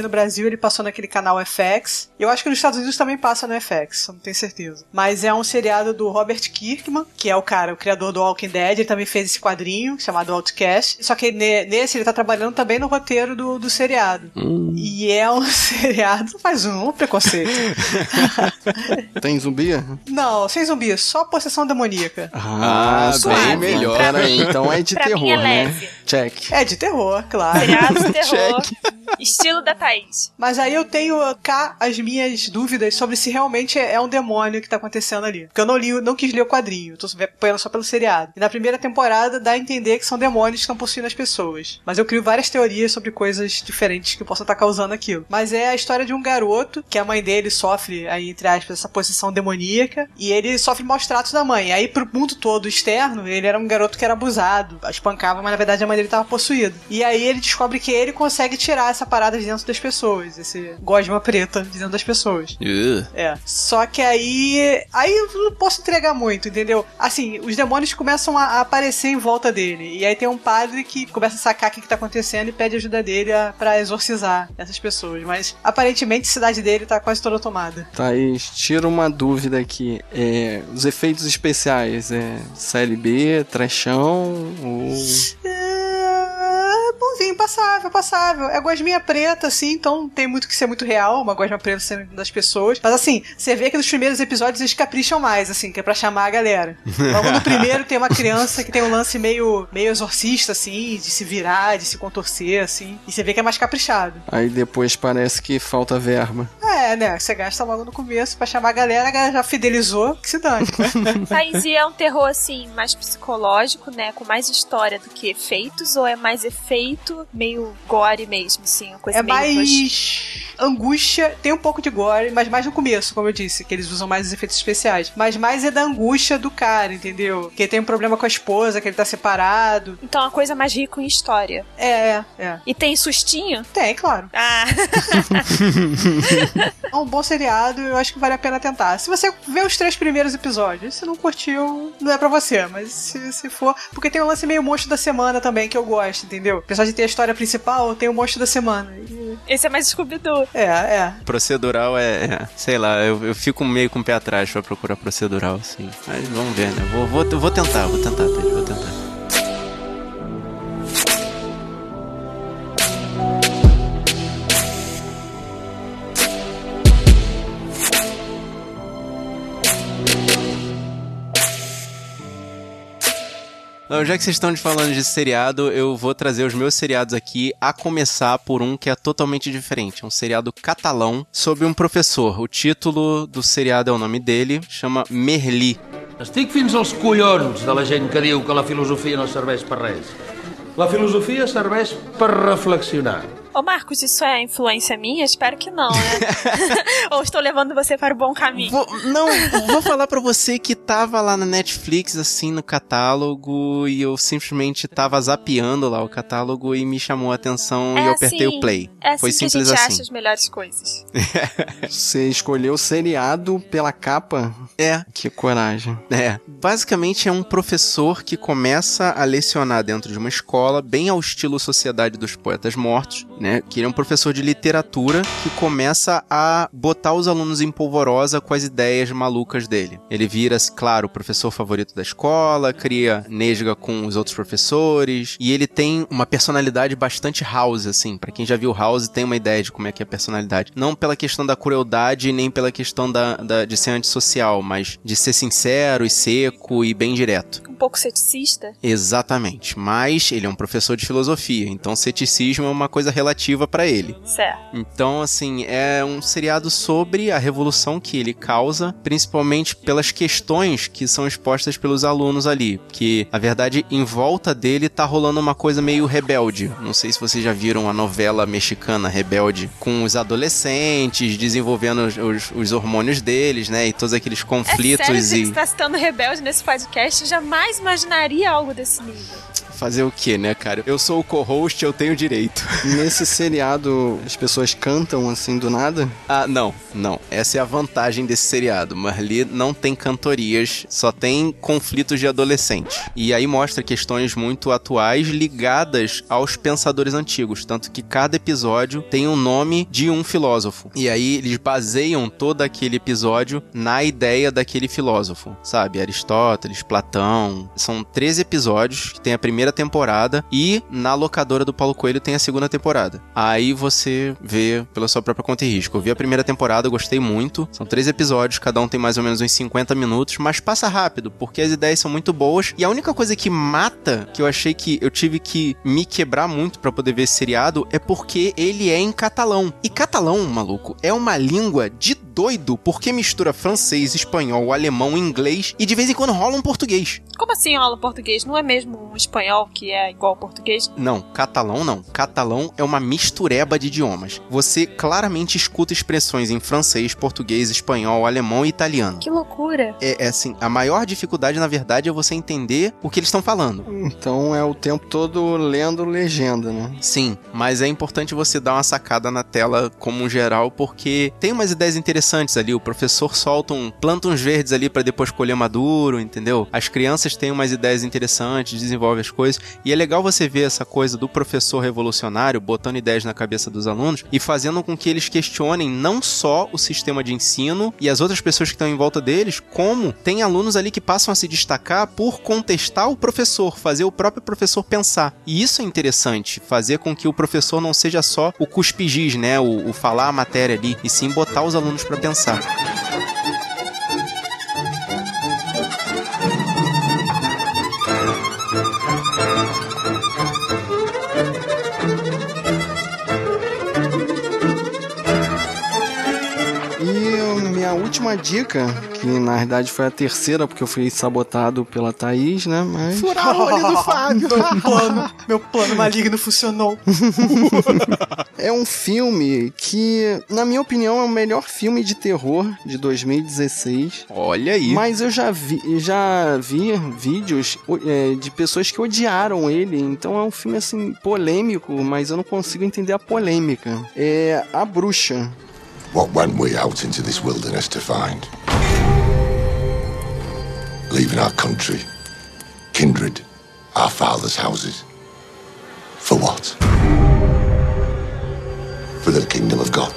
Aqui no Brasil ele passou naquele canal FX. Eu acho que nos Estados Unidos também passa no FX, não tenho certeza. Mas é um seriado do Robert Kirkman, que é o cara, o criador do Walking Dead. Ele também fez esse quadrinho chamado Outcast. Só que ne- nesse ele tá trabalhando também no roteiro do, do seriado. E é um <laughs> seriado. Faz um preconceito. <laughs> Tem zumbi? não, sem zumbi, só possessão demoníaca. Ah, suave. bem melhor. Pera aí, então é de Pra mim terror, é né? Check. É de terror, claro. Seriado de terror. Estilo da Thaís. Mas aí eu tenho cá as minhas dúvidas sobre se realmente é um demônio que tá acontecendo ali. Porque eu não li, não quis ler o quadrinho, tô acompanhando só pelo seriado. E na primeira temporada dá a entender que são demônios que estão possuindo as pessoas. Mas eu crio várias teorias sobre coisas diferentes que possam estar causando aquilo. Mas é a história de um garoto que a mãe dele sofre, aí, entre aspas, essa possessão demoníaca. E ele sofre maus tratos da mãe. Aí pro mundo todo externo, ele era um garoto que era abusado, espancava, mas na verdade a mãe dele tava possuída. E aí ele descobre que ele consegue tirar essa parada de dentro das pessoas, esse gosma preta de dentro das pessoas. Uh. É. Só que aí. Aí eu não posso entregar muito, entendeu? Assim, os demônios começam a, a aparecer em volta dele. E aí tem um padre que começa a sacar o que, que tá acontecendo e pede ajuda dele a, pra exorcizar essas pessoas. Mas aparentemente a cidade dele tá quase toda tomada. Thaís, tira uma dúvida aqui. É, os efeitos especiais, é série B, trechão ou... É, bonzinho, passável, passável. É gosminha preta, assim, então não tem muito que ser muito real, uma gosma preta sendo das pessoas. Mas assim, você vê que nos primeiros episódios eles capricham mais, assim, que é pra chamar a galera. <laughs> Logo no primeiro tem uma criança que tem um lance meio, meio exorcista, assim, de se virar, de se contorcer, assim. E você vê que é mais caprichado. Aí depois parece que falta verba. É, né? Você gasta logo no começo pra chamar a galera, a galera já fidelizou, que se dane. <laughs> Thaís, e é um terror, assim, mais psicológico, né? Com mais história do que efeitos? Ou é mais efeito, meio gore mesmo, assim? Uma coisa É meio mais angústia, tem um pouco de gore, mas mais no começo, como eu disse, que eles usam mais os efeitos especiais. Mas mais é da angústia do cara, entendeu? Que ele tem um problema com a esposa, que ele tá separado. Então é uma coisa mais rica em história. É, é. E tem sustinho? Tem, claro. Ah, <laughs> É um bom seriado, eu acho que vale a pena tentar. Se você vê os três primeiros episódios, se não curtiu, não é pra você, mas se, se for. Porque tem um lance meio monstro da semana também que eu gosto, entendeu? Apesar de ter a história principal, tem o monstro da semana. Esse é mais Scooby-Doo. É, é. Procedural é, é, sei lá, eu, eu fico meio com o pé atrás pra procurar procedural, assim. Mas vamos ver, né? Vou, vou, vou tentar, vou tentar, vou tentar. Não, já que vocês estão falando de seriado, eu vou trazer os meus seriados aqui, a começar por um que é totalmente diferente. É um seriado catalão sobre um professor. O título do seriado é o nome dele, chama Merli. Estic fins als collons de la gent que diu que la filosofia no serveix per res. La filosofia serveix per reflexionar. Ô Marcos, isso é influência minha? Espero que não, né? <laughs> <laughs> Ou estou levando você para o bom caminho? Vou, não, vou falar para você que tava lá na Netflix, assim, no catálogo, e eu simplesmente tava zapeando lá o catálogo e me chamou a atenção é e eu apertei assim, o play. É Foi assim simples que a gente assim. acha as melhores coisas. <laughs> Você escolheu seriado pela capa? É. Que coragem. É. Basicamente é um professor que começa a lecionar dentro de uma escola, bem ao estilo Sociedade dos Poetas Mortos, né? Que ele é um professor de literatura que começa a botar os alunos em polvorosa com as ideias malucas dele. Ele vira, claro, o professor favorito da escola, cria nesga com os outros professores, e ele tem uma personalidade bastante house, assim. Pra quem já viu House, tem uma ideia de como é que é a personalidade. Não pela questão da crueldade, nem pela questão da, da- de ser antissocial, mas de ser sincero e seco e bem direto. Um pouco ceticista. Exatamente. Mas ele é um professor de filosofia, então ceticismo é uma coisa relativa pra ele. Certo. Então, assim, é um seriado sobre a revolução que ele causa, principalmente pelas questões que são expostas pelos alunos ali. Que, na verdade, em volta dele tá rolando uma coisa meio rebelde. Não sei se vocês já viram a novela mexicana Rebelde, com os adolescentes desenvolvendo os, os- os hormônios deles, né? E todos aqueles conflitos é sério, você e. está citando Rebelde nesse podcast? Eu jamais imaginaria algo desse nível. Fazer o quê, né, cara? Eu sou o co-host, eu tenho direito. Nesse seriado, as pessoas cantam assim do nada? Ah, não, não. Essa é a vantagem desse seriado. Marli não tem cantorias, só tem conflitos de adolescentes. E aí mostra questões muito atuais ligadas aos pensadores antigos. Tanto que cada episódio tem um nome de um filósofo. E aí eles baseiam todo aquele episódio na ideia daquele filósofo, sabe? Aristóteles, Platão. São 13 episódios que tem a primeira temporada e na locadora do Paulo Coelho tem a segunda temporada. Aí você vê pela sua própria conta e risco. Eu vi a primeira temporada, gostei muito. São três episódios, cada um tem mais ou menos uns 50 minutos, mas passa rápido, porque as ideias são muito boas. E a única coisa que mata, que eu achei que eu tive que me quebrar muito pra poder ver esse seriado, é porque ele é em catalão. E catalão, maluco, é uma língua de doido, porque mistura francês, espanhol, alemão, inglês e de vez em quando rola um português. Como assim aula português? Não é mesmo um espanhol que é igual ao português? Não, catalão não. Catalão é uma mistureba de idiomas. Você claramente escuta expressões em francês, português, espanhol, alemão e italiano. Que loucura. É, é assim, a maior dificuldade, na verdade, é você entender o que eles estão falando. Então é o tempo todo lendo legenda, né? Sim, mas é importante você dar uma sacada na tela como um geral, porque tem umas ideias interessantes ali. O professor solta um, planta uns verdes ali para depois colher maduro, entendeu? As crianças têm umas ideias interessantes, desenvolvem as coisas, e é legal você ver essa coisa do professor revolucionário botando ideias na cabeça dos alunos e fazendo com que eles questionem não só o sistema de ensino e as outras pessoas que estão em volta deles, como tem alunos ali que passam a se destacar por contestar o professor, fazer o próprio professor pensar. E isso é interessante, fazer com que o professor não seja só o cuspigis, né, o, o falar a matéria ali, e sim botar os alunos para pensar. Minha última dica, que na verdade foi a terceira, porque eu fui sabotado pela Thaís, né? Mas. Furar o olho do <laughs> Fábio. meu plano, meu plano maligno funcionou. <laughs> É um filme que, na minha opinião, é o melhor filme de terror de 2016. Olha aí. Mas eu já vi, já vi vídeos é, de pessoas que odiaram ele, então é um filme assim polêmico, mas eu não consigo entender a polêmica. É A Bruxa. What went we out into this wilderness to find? Leaving our country, kindred, our fathers' houses. For what? For the kingdom of God.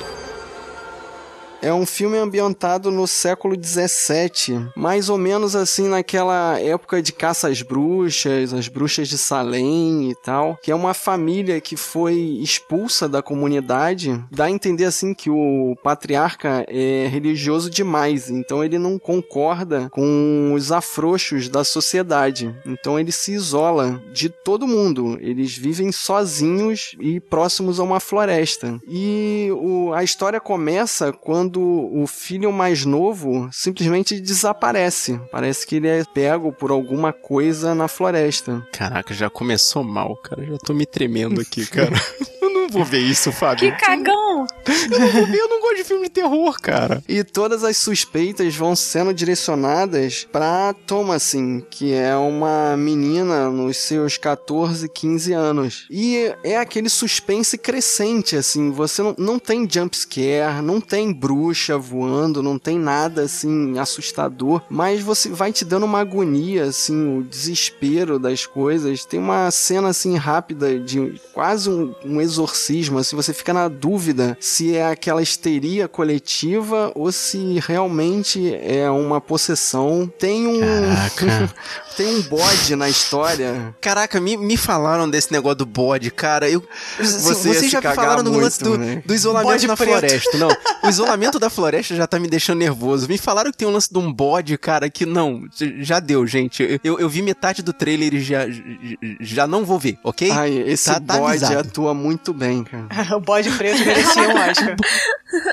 É um filme ambientado no século XVII, mais ou menos assim naquela época de caça às bruxas, as bruxas de Salem e tal, que é uma família que foi expulsa da comunidade. Dá a entender assim que o patriarca é religioso demais, então ele não concorda com os afrouxos da sociedade. Então ele se isola de todo mundo. Eles vivem sozinhos e próximos a uma floresta. E o, a história começa quando o filho mais novo simplesmente desaparece. Parece que ele é pego por alguma coisa na floresta. Caraca, já começou mal, cara. Já tô me tremendo aqui, cara. <laughs> eu não vou ver isso, Fábio. Que cagão! Eu não vou ver, eu não de filme de terror, cara. E todas as suspeitas vão sendo direcionadas pra Thomasin, que é uma menina nos seus 14, 15 anos. E é aquele suspense crescente, assim. Você não, não tem jumpscare, não tem bruxa voando, não tem nada, assim, assustador. Mas você vai te dando uma agonia, assim, o desespero das coisas. Tem uma cena, assim, rápida de quase um, um exorcismo, assim. Você fica na dúvida se é aquela histeria coletiva ou se realmente é uma possessão. Tem um. <laughs> tem um bode na história. Caraca, me, me falaram desse negócio do bode, cara. Eu, assim, Você vocês já me falaram do muito, lance do, né? do isolamento Bode na preto. floresta. Não, o isolamento da floresta já tá me deixando nervoso. Me falaram que tem um lance de um bode, cara, que não, já deu, gente. Eu, eu vi metade do trailer e já, já não vou ver, ok? Ai, esse Tá- tá bode avisado. atua muito bem, cara. <laughs> o bode preto merecia um Oscar. <laughs>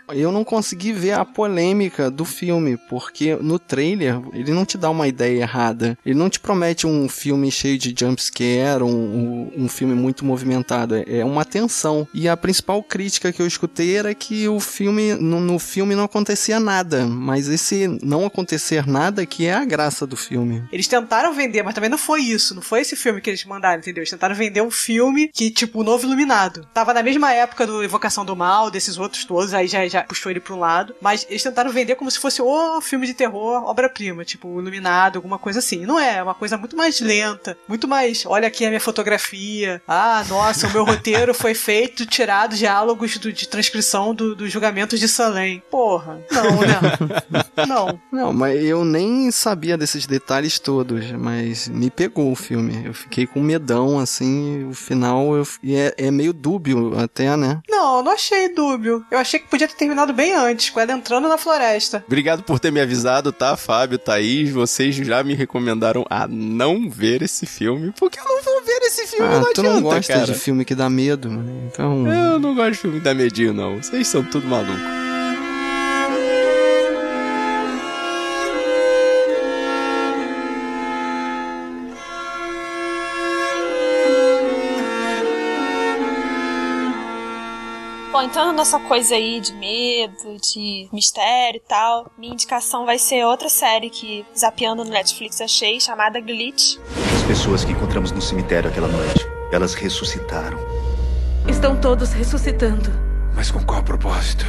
Eu não consegui ver a polêmica do filme, porque no trailer ele não te dá uma ideia errada. Ele não te promete um filme cheio de jumpscare, um, um, filme muito movimentado. É é uma tensão. E a principal crítica que eu escutei era que o filme, no, no filme não acontecia nada. Mas esse não acontecer nada que é a graça do filme. Eles tentaram vender, mas também não foi isso. Não foi esse filme que eles mandaram, entendeu? Eles tentaram vender um filme que, tipo, o Novo Iluminado. Tava na mesma época do Evocação do Mal, desses outros todos, aí já, já puxou ele pra um lado. Mas eles tentaram vender como se fosse o filme de terror, obra-prima, tipo, Iluminado, alguma coisa assim. Não é, é uma coisa muito mais lenta, muito mais. Olha aqui a minha fotografia. Ah, nossa, o meu roteiro foi feito, tirado diálogos do- de transcrição do- dos julgamentos de Salem. Porra, não, né? <laughs> não. Não, mas eu nem sabia desses detalhes todos, mas me pegou o filme. Eu fiquei com medão, assim, o final eu, e é, é meio dúbio até, né? Não, eu não achei dúbio. Eu achei que podia ter terminado bem antes, com ela entrando na floresta. Obrigado por ter me avisado, tá, Fábio, Thaís? Vocês já me recomendaram a não ver esse filme, porque eu não vou ver esse filme, Ah, não tu adianta, não gosta cara. de filme que dá medo, né? então... Eu não gosto de filme que dá medinho, não. Vocês são tudo maluco. Bom, entrando nessa coisa aí de medo, de mistério e tal, minha indicação vai ser outra série que, zapeando no Netflix, achei, chamada Glitch. As pessoas que encontramos no cemitério aquela noite, elas ressuscitaram. Estão todos ressuscitando. Mas com qual propósito?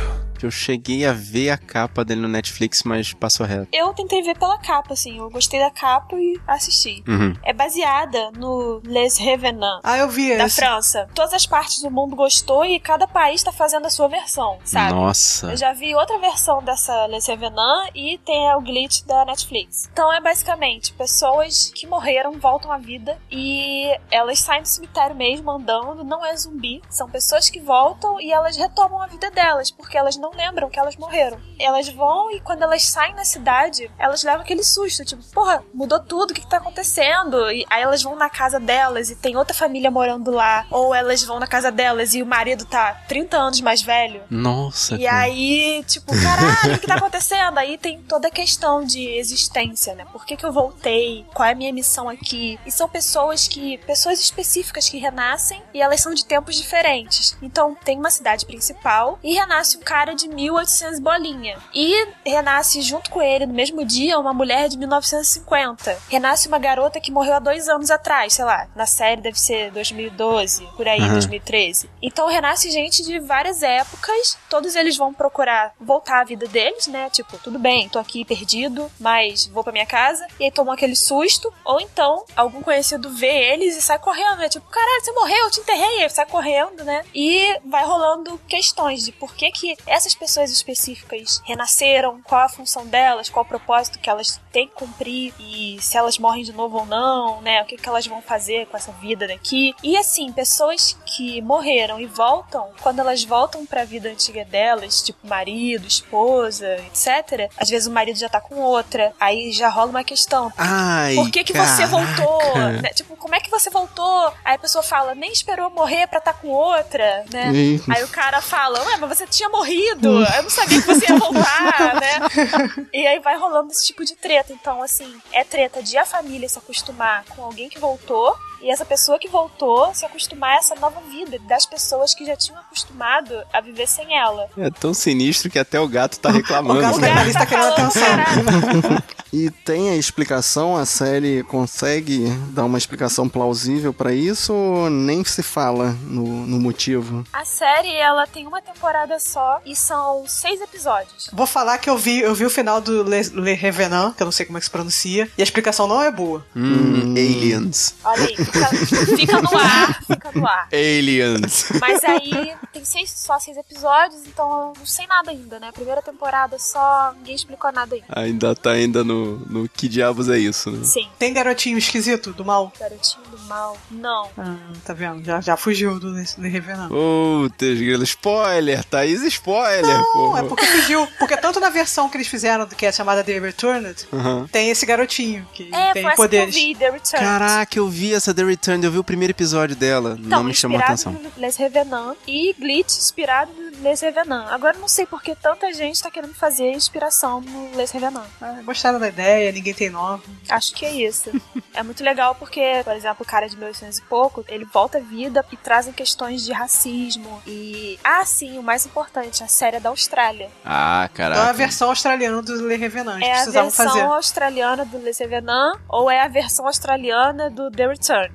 Eu cheguei a ver a capa dele no Netflix, mas passou reto. Eu tentei ver pela capa, assim, eu gostei da capa e assisti. Uhum. É baseada no Les Revenants. Ah, eu vi Da esse. França. Todas as partes do mundo gostou e cada país tá fazendo a sua versão, sabe? Nossa. Eu já vi outra versão dessa Les Revenants e tem o Glitch da Netflix. Então é basicamente pessoas que morreram voltam à vida e elas saem do cemitério mesmo andando, não é zumbi, são pessoas que voltam e elas retomam a vida delas, porque elas não lembram que elas morreram. Elas vão e quando elas saem na cidade, elas levam aquele susto, tipo, porra, mudou tudo, o que, que tá acontecendo? E aí elas vão na casa delas e tem outra família morando lá, ou elas vão na casa delas e o marido tá 30 anos mais velho. Nossa. E cara. aí, tipo, caralho, o que tá acontecendo? Aí tem toda a questão de existência, né? Por que, que eu voltei? Qual é a minha missão aqui? E são pessoas que. pessoas específicas que renascem e elas são de tempos diferentes. Então tem uma cidade principal e renasce um cara de 1800 bolinha. E renasce junto com ele no mesmo dia uma mulher de 1950. Renasce uma garota que morreu há dois anos atrás, sei lá. Na série deve ser 2012, por aí, Aham. 2013. Então renasce gente de várias épocas, todos eles vão procurar voltar à vida deles, né? Tipo, tudo bem, tô aqui perdido, mas vou pra minha casa. E aí tomam aquele susto. Ou então, algum conhecido vê eles e sai correndo, né? Tipo, caralho, você morreu, eu te enterrei. Aí sai correndo, né? E vai rolando questões de por que que essa essas pessoas específicas renasceram, qual a função delas, qual o propósito que elas têm que cumprir e se elas morrem de novo ou não, né? O que, que elas vão fazer com essa vida daqui. E assim, pessoas que morreram e voltam, quando elas voltam para a vida antiga delas, tipo marido, esposa, etc. Às vezes o marido já tá com outra, aí já rola uma questão. Ai, Por que que caraca. você voltou? Né? Tipo, como é que você voltou? Aí a pessoa fala, nem esperou morrer pra estar com outra, né? Aí o cara fala, ué, mas você tinha morrido, eu não sabia que você ia voltar, <laughs> né? E aí vai rolando esse tipo de treta. Então, assim, é treta de a família se acostumar com alguém que voltou e essa pessoa que voltou se acostumar a essa nova vida das pessoas que já tinham acostumado a viver sem ela. É tão sinistro que até o gato tá reclamando. O gato né? da Clarice tá querendo atenção. <laughs> E tem a explicação, a série consegue dar uma explicação plausível pra isso ou nem se fala no, no motivo? A série, ela tem uma temporada só e são seis episódios. Vou falar que eu vi, eu vi o final do Le, Le Revenant, que eu não sei como é que se pronuncia, e a explicação não é boa. Hum, aliens. Olha aí, <laughs> fica, fica no ar, fica no ar. Aliens. Mas aí tem seis, só seis episódios, então eu não sei nada ainda, né? Primeira temporada só, ninguém explicou nada ainda. Ainda tá ainda no, no que diabos é isso, né? Sim. Tem garotinho esquisito do mal? Garotinho do mal. Não. Ah, tá vendo? Já, já fugiu do Le, Le Revenant. Putz, grilo. Spoiler, Thaís, spoiler. Não, pô. é porque fugiu. Porque tanto na versão que eles fizeram, que é chamada The Returned, tem esse garotinho que É, tem poderes. que eu vi, The Return. Caraca, eu vi essa The Return, eu vi o primeiro episódio dela. Então, não me chamou inspirado atenção. no Les Revenant e Glitch inspirado no Les Revenant. Agora eu não sei porque tanta gente tá querendo fazer inspiração no Les Revenant. Ah, gostaram da ideia, ninguém tem nove. Acho que é isso. é muito legal porque, por exemplo, o cara de 1800 e pouco, ele volta à vida e trazem questões de racismo e... Ah, sim, o mais importante, a série é da Austrália. Ah, Então é a caraca. versão australiana do Le Revenant. É a versão fazer. australiana do Les Revenant ou é a versão australiana do The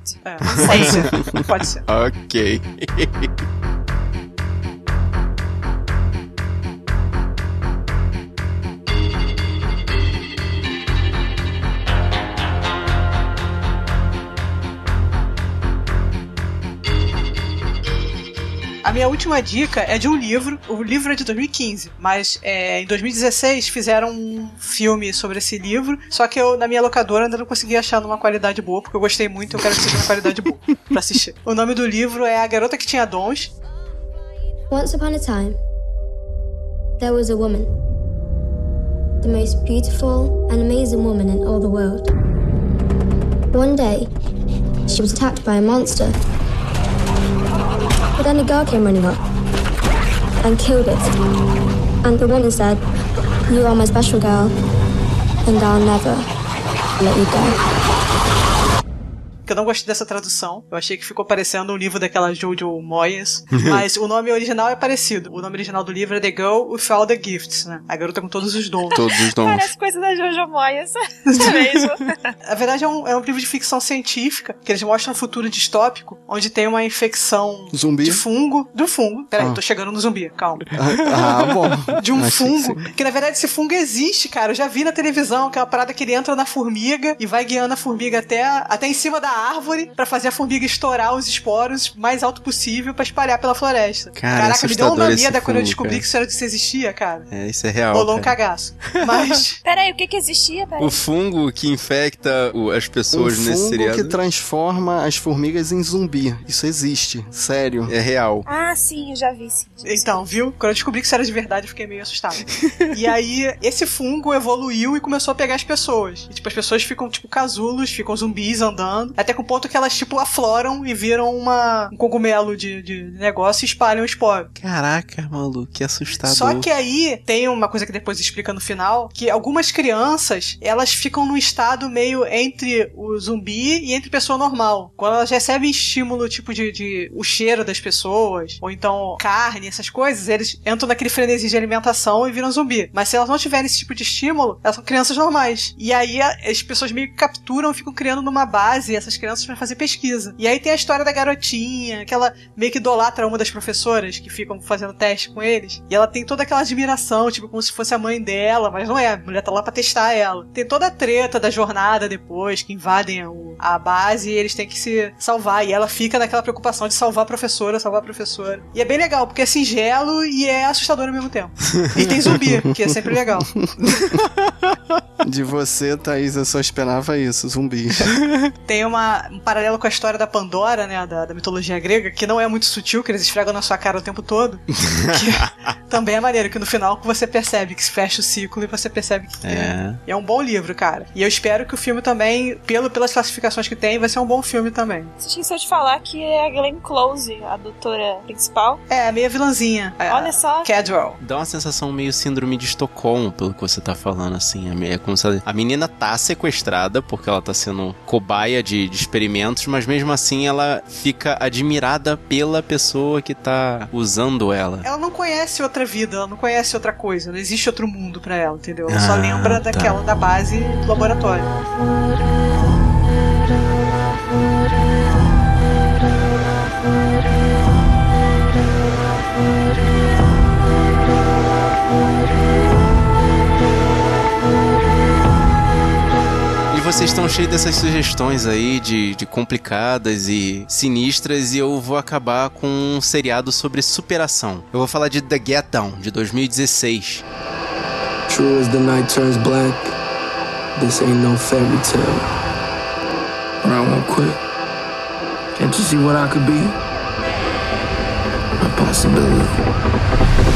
Returned? É, pode ser. Pode ser. <laughs> Ok. <laughs> minha última dica é de um livro. O livro é de 2015, mas é, em 2016 fizeram um filme sobre esse livro. Só que eu, na minha locadora, ainda não consegui achar numa qualidade boa, porque eu gostei muito e eu quero que seja uma qualidade boa <laughs> pra assistir. O nome do livro é A Garota que Tinha Dons. Once upon a time, there was a woman. The most beautiful and amazing woman in all the world. One day, she was attacked by a monster. But then a girl came running up and killed it. And the woman said, You are my special girl, and I'll never let you go. Que eu não gostei dessa tradução. Eu achei que ficou parecendo um livro daquela Jojo Moyes. <laughs> mas o nome original é parecido. O nome original do livro é The Girl with All the Gifts, né? A garota com todos os dons. Todos os dons. Parece coisa da Jojo Moyes. <laughs> É mesmo. Na verdade, é um, é um livro de ficção científica que eles mostram um futuro distópico onde tem uma infecção Zumbi? de fungo. Do fungo. Peraí, Ah. tô chegando no zumbi, calma. <laughs> Ah, bom. De um que fungo. sim. Que, na verdade esse fungo existe, cara. Eu já vi na televisão que é uma parada que ele entra na formiga e vai guiando a formiga até, até em cima da árvore pra fazer a formiga estourar os esporos o mais alto possível pra espalhar pela floresta. Cara, Caraca, me deu uma medo quando eu descobri cara. que isso, era, isso existia, cara. É, isso é real. Rolou um cagaço. Mas. <laughs> Peraí, o que que existia? Peraí. O fungo que infecta o- as Um pessoas nesse fungo seriado que transforma as formigas em zumbi. Isso existe, sério. é real. Ah, sim, eu já vi, sim. Então, viu? Quando eu descobri que isso era de verdade, eu fiquei meio assustado. e aí, esse fungo evoluiu e começou a pegar as pessoas. E, tipo, as pessoas ficam, tipo, casulos, ficam zumbis andando. Até com o ponto que elas, tipo, afloram e viram uma, um cogumelo de, de negócio e espalham o esporo. Caraca, maluco, que assustador. Só que aí tem uma coisa que depois explica no final, que algumas crianças, elas ficam num estado meio entre o zumbi e entre pessoa normal. Quando elas recebem estímulo, tipo de, de o cheiro das pessoas, ou então carne, essas coisas, eles entram naquele frenesi de alimentação e viram zumbi. Mas se elas não tiverem esse tipo de estímulo, elas são crianças normais. E aí as pessoas meio que capturam e ficam criando numa base essas essas crianças pra fazer pesquisa. E aí tem a história da garotinha, que ela meio que idolatra uma das professoras que ficam fazendo teste com eles. E ela tem toda aquela admiração, tipo, como se fosse a mãe dela, mas não é. A mulher tá lá pra testar ela. Tem toda a treta da jornada depois, que invadem a base e eles têm que se salvar. E ela fica naquela preocupação de salvar a professora, salvar a professora. E é bem legal, porque é singelo e é assustador ao mesmo tempo. E tem zumbi, que é sempre legal. <laughs> De você, Thaís, eu só esperava isso, zumbis. Tem uma, um paralelo com a história da Pandora, né? Da, da mitologia grega, que não é muito sutil, que eles esfregam na sua cara o tempo todo. <laughs> que também é maneiro, que no final você percebe que se fecha o ciclo e você percebe que É. é um bom livro, cara. E eu espero que o filme também, pelo, pelas classificações que tem, vai ser um bom filme também. Você esqueceu de falar que é a Glenn Close, a doutora principal. É, a meia vilãzinha. Olha só. Cadwell. Dá uma sensação meio síndrome de Estocolmo, pelo que você tá falando, assim. É meio- É como se a, a menina tá sequestrada, porque ela tá sendo cobaia de, de experimentos, mas mesmo assim ela fica admirada pela pessoa que tá usando ela. Ela não conhece outra vida, ela não conhece outra coisa, não existe outro mundo pra ela, entendeu? Ela só Ah, lembra tá. daquela da base do laboratório. Vocês estão cheios dessas sugestões aí de, de complicadas e sinistras, e eu vou acabar com um seriado sobre superação. Eu vou falar de The Get Down, de 2016. True as the night turns black, this ain't no fairy tale. But I won't quit. Can't you see what I could be? A possibility.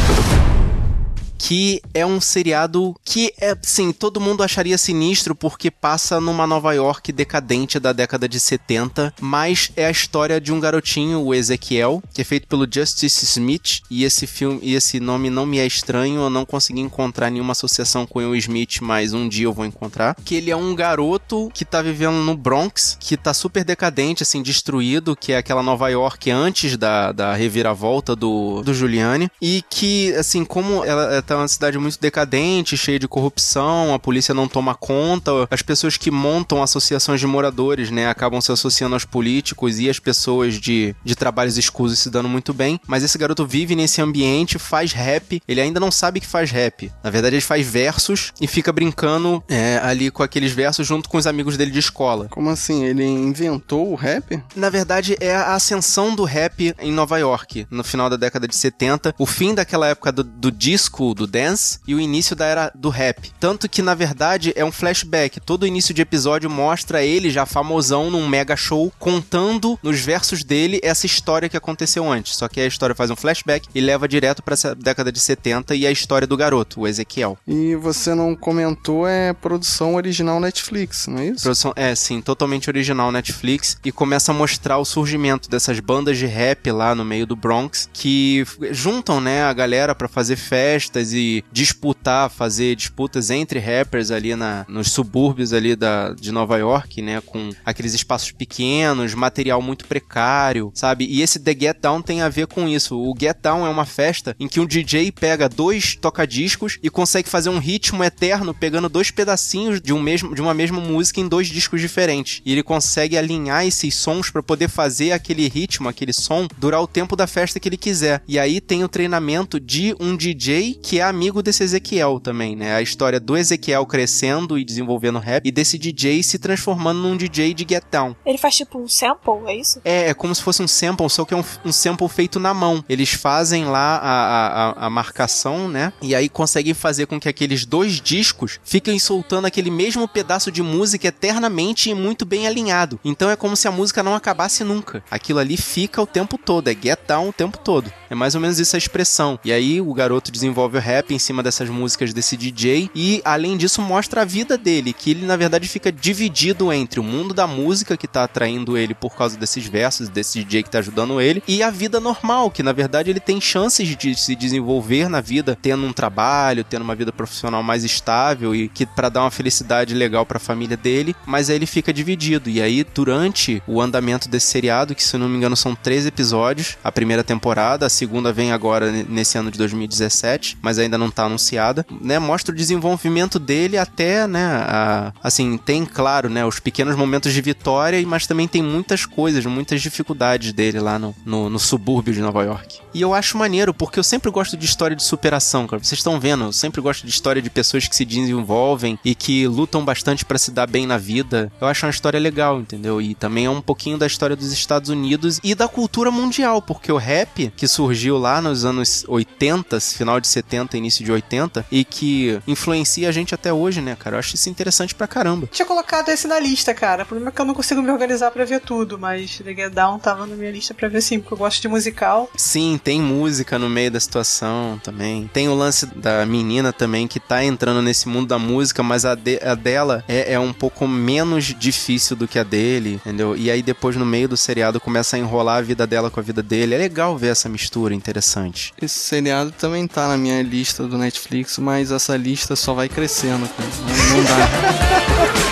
Que é um seriado que é, sim, todo mundo acharia sinistro porque passa numa Nova York decadente da década de 70, mas é a história de um garotinho, o Ezequiel, que é feito pelo Justice Smith, e esse filme, e esse nome não me é estranho, eu não consegui encontrar nenhuma associação com o Smith, mas um dia eu vou encontrar, que ele é um garoto que tá vivendo no Bronx, que tá super decadente, assim, destruído, que é aquela Nova York antes da, da reviravolta do, do Giuliani, e que, assim, como ela é tá uma cidade muito decadente, cheia de corrupção, a polícia não toma conta, as pessoas que montam associações de moradores, né, acabam se associando aos políticos e as pessoas de, de trabalhos escusos se dando muito bem, mas esse garoto vive nesse ambiente, faz rap, ele ainda não sabe que faz rap. Na verdade, ele faz versos e fica brincando é, ali com aqueles versos junto com os amigos dele de escola. Como assim? Ele inventou o rap? Na verdade, é a ascensão do rap em Nova York, no final da década de 70, o fim daquela época do, do disco, do dance, e o início da era do rap. Tanto que, na verdade, é um flashback. Todo início de episódio mostra ele já famosão num mega show, contando nos versos dele essa história que aconteceu antes. Só que a história faz um flashback e leva direto pra essa década de 70 e a história do garoto, o Ezequiel. E você não comentou, é produção original Netflix, não é isso? Produção, é, sim, totalmente original Netflix e começa a mostrar o surgimento dessas bandas de rap lá no meio do Bronx que juntam, né, a galera pra fazer festas e disputar, fazer disputas entre rappers ali na, nos subúrbios ali da, de Nova York, né, com aqueles espaços pequenos, material muito precário, sabe? E esse The Get Down tem a ver com isso. O Get Down é uma festa em que um DJ pega dois tocadiscos e consegue fazer um ritmo eterno pegando dois pedacinhos de, um mesmo, de uma mesma música em dois discos diferentes. E ele consegue alinhar esses sons para poder fazer aquele ritmo, aquele som, durar o tempo da festa que ele quiser. E aí tem o treinamento de um DJ que é amigo desse Ezequiel também, né? A história do Ezequiel crescendo e desenvolvendo rap e desse DJ se transformando num DJ de Get Down. Ele faz tipo um sample, é isso? É, é como se fosse um sample, só que é um, um sample feito na mão. Eles fazem lá a, a, a- marcação, né? E aí conseguem fazer com que aqueles dois discos fiquem soltando aquele mesmo pedaço de música eternamente e muito bem alinhado. Então é como se a música não acabasse nunca. Aquilo ali fica o tempo todo, é get down o tempo todo. É mais ou menos isso a expressão. E aí o garoto desenvolve rap em cima dessas músicas desse DJ e além disso mostra a vida dele, que ele na verdade fica dividido entre o mundo da música que tá atraindo ele por causa desses versos, desse DJ que tá ajudando ele, e a vida normal, que na verdade ele tem chances de se desenvolver na vida, tendo um trabalho, tendo uma vida profissional mais estável e que para dar uma felicidade legal para a família dele, mas aí ele fica dividido. E aí durante o andamento desse seriado, que se não me engano são três episódios, a primeira temporada, a segunda vem agora nesse ano de 2017, mas mas ainda não tá anunciada, né? Mostra o desenvolvimento dele até, né? A, assim, tem, claro, né? Os pequenos momentos de vitória, mas também tem muitas coisas, muitas dificuldades dele lá no, no, no subúrbio de Nova York. E eu acho maneiro, porque eu sempre gosto de história de superação, cara. Vocês estão vendo, eu sempre gosto de história de pessoas que se desenvolvem e que lutam bastante para se dar bem na vida. Eu acho uma história legal, entendeu? E também é um pouquinho da história dos Estados Unidos e da cultura mundial, porque o rap que surgiu lá nos anos 80, final de 70, início de 80, e que influencia a gente até hoje, né, cara? Eu acho isso interessante pra caramba. Tinha colocado esse na lista, cara. O problema é que eu não consigo me organizar para ver tudo, mas The Get Down tava na minha lista pra ver sim, porque eu gosto de musical. Sim, tem música no meio da situação também. Tem o lance da menina também que tá entrando nesse mundo da música, mas a, de, a dela é, é um pouco menos difícil do que a dele, entendeu? E aí depois no meio do seriado começa a enrolar a vida dela com a vida dele. É legal ver essa mistura interessante. Esse seriado também tá na minha lista do Netflix, mas essa lista só vai crescendo, cara. Não, dá. <laughs>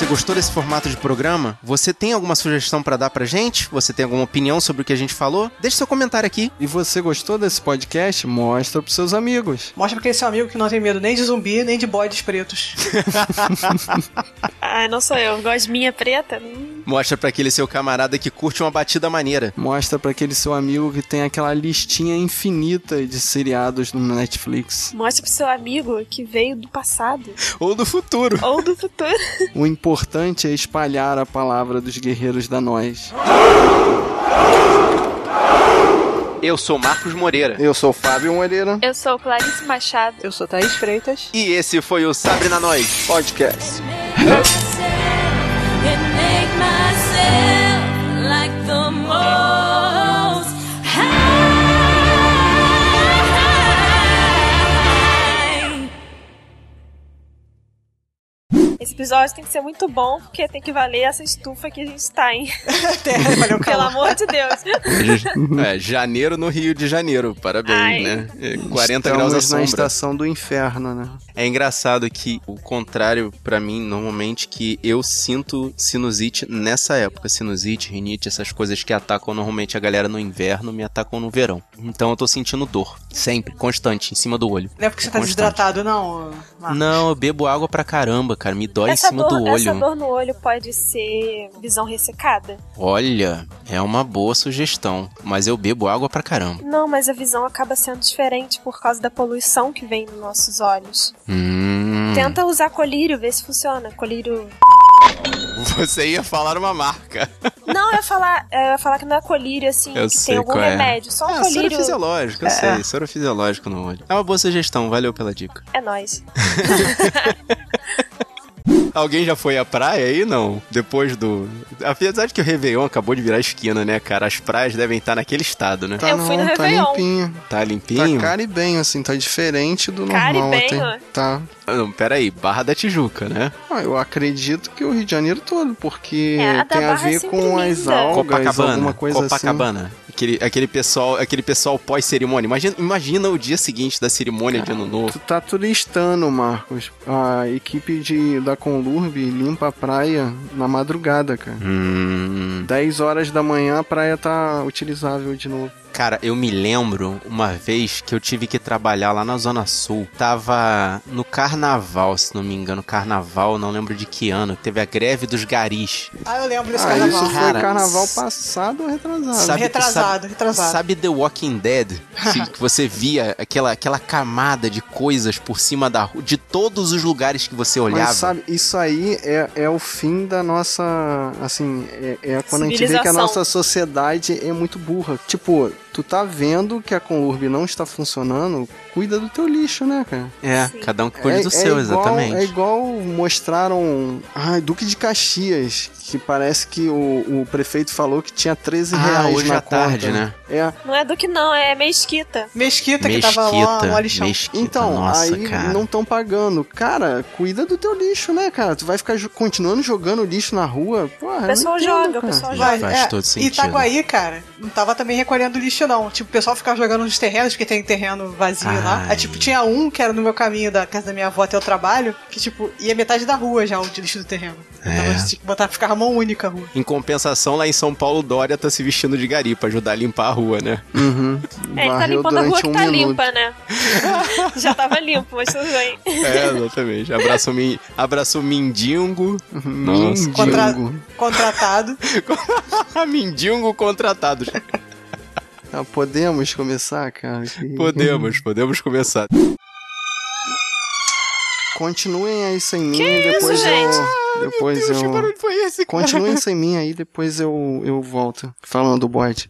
você gostou desse formato de programa? Você tem alguma sugestão pra dar pra gente? Você tem alguma opinião sobre o que a gente falou? Deixe seu comentário aqui. E você gostou desse podcast? Mostra pros seus amigos. Mostra pra aquele seu amigo que não tem medo nem de zumbi, nem de bodes pretos. <laughs> Ai, não sou eu. Gosminha preta? Mostra pra aquele seu camarada que curte uma batida maneira. Mostra pra aquele seu amigo que tem aquela listinha infinita de seriados no Netflix. Mostra pro seu amigo que veio do passado. Ou do futuro. Ou do futuro. O importante <laughs> é espalhar a palavra dos guerreiros da nós. Eu sou Marcos Moreira. Eu sou Fábio Moreira. Eu sou Clarice Machado. Eu sou Thaís Freitas. E esse foi o Sabre na Nós Podcast. Episódio tem que ser muito bom, porque tem que valer essa estufa que a gente tá, hein? <laughs> Pelo amor de Deus. É, janeiro no Rio de Janeiro. Parabéns, Ai. né? É, 40 Estamos graus à na sombra. estação do inferno, né? É engraçado que o contrário pra mim, normalmente, que eu sinto sinusite nessa época. Sinusite, rinite, essas coisas que atacam normalmente a galera no inverno, me atacam no verão. Então eu tô sentindo dor. Sempre, constante, em cima do olho. Não é porque você tá Constante. desidratado, não, Marcos? Não, eu bebo água pra caramba, cara. Me dói essa em cima dor, do olho. Essa dor no olho pode ser visão ressecada? Olha, é uma boa sugestão. Mas eu bebo água pra caramba. Não, mas a visão acaba sendo diferente por causa da poluição que vem nos nossos olhos. Hum. Tenta usar colírio, ver se funciona. Colírio. Você ia falar uma marca. Não, eu ia falar, eu ia falar que não é colírio assim, Eu que sei tem algum é. remédio. Só um Ah, colírio. soro fisiológico, eu É. sei. Soro fisiológico no olho. É uma boa sugestão, valeu pela dica. É nóis. <laughs> Alguém já foi à praia aí, não? Depois do... Apesar de que o Réveillon acabou de virar esquina, né, cara? As praias devem estar naquele estado, né? Eu fui no tá Réveillon. limpinho. Tá limpinho? Tá caribenho, assim, tá diferente do normal Caribenho? até. Tá. Ah, Não, peraí, Barra da Tijuca, né? Ah, eu acredito que o Rio de Janeiro todo, porque É, a tem a é ver com as linda. algas, Copacabana. alguma coisa assim. Copacabana. Aquele, aquele pessoal, aquele pessoal pós-cerimônia. Imagina, imagina o dia seguinte da cerimônia de Ano Novo. Tu tá turistando, Marcos. A equipe de, da Conlurb limpa a praia na madrugada, cara. Hum. 10 horas da manhã a praia tá utilizável de novo. Cara, eu me lembro uma vez que eu tive que trabalhar lá na Zona Sul. Tava no carnaval, se não me engano. Carnaval, não lembro de que ano. Teve a greve dos garis. Ah, eu lembro desse Ah, carnaval. isso Cara, foi carnaval passado ou retrasado? Sabe- retrasado, sabe- retrasado. Sabe The Walking Dead? Que, <laughs> que você via aquela, aquela camada de coisas por cima da rua, de todos os lugares que você olhava. Mas sabe, isso aí é, é o fim da nossa. Assim, é, é quando a gente vê que a nossa sociedade é muito burra. Tipo, tu tá vendo que a Conurb não está funcionando, cuida do teu lixo, né, cara? É, cada um que cuide do seu, igual, exatamente. É igual mostraram. Ai, Duque de Caxias, que parece que o, o prefeito falou que tinha 13 Ah, reais hoje na à tarde, conta. né? É. Não é do que não, é mesquita. Mesquita, que tava lá no lixão. mesquita, Então, nossa, aí cara. não estão pagando. Cara, cuida do teu lixo, né, cara? Tu vai ficar continuando jogando lixo na rua? Porra, O pessoal entendo, joga, o cara. pessoal Vai, joga. Faz é, todo sentido. Itaguaí, cara, não tava também recolhendo lixo, não. Tipo, o pessoal ficava jogando nos terrenos, porque tem terreno vazio lá. Ai. Aí, tipo, tinha um que era no meu caminho da casa da minha avó até o trabalho, que, tipo, ia metade da rua já o lixo do terreno. Então, É. você tinha que botar, ficava mão única a rua. Em compensação, lá em São Paulo, Dória tá se vestindo de gari pra ajudar a limpar a rua, né? Uhum. <laughs> É, ele tá limpando a rua durante que um tá minuto. limpa, né? <laughs> Já tava limpo, mas tudo bem. É, exatamente. Abraço, min... Abraço Mindingo. Nossa. Contra- Contratado. Mindingo contratado. <laughs> Ah, podemos começar, cara? Que- Podemos, <laughs> podemos começar. Continuem aí sem mim, Que depois isso, eu. gente? Depois Meu Deus, eu. esse, cara? Continuem sem mim aí, depois eu, eu volto. Falando do bode.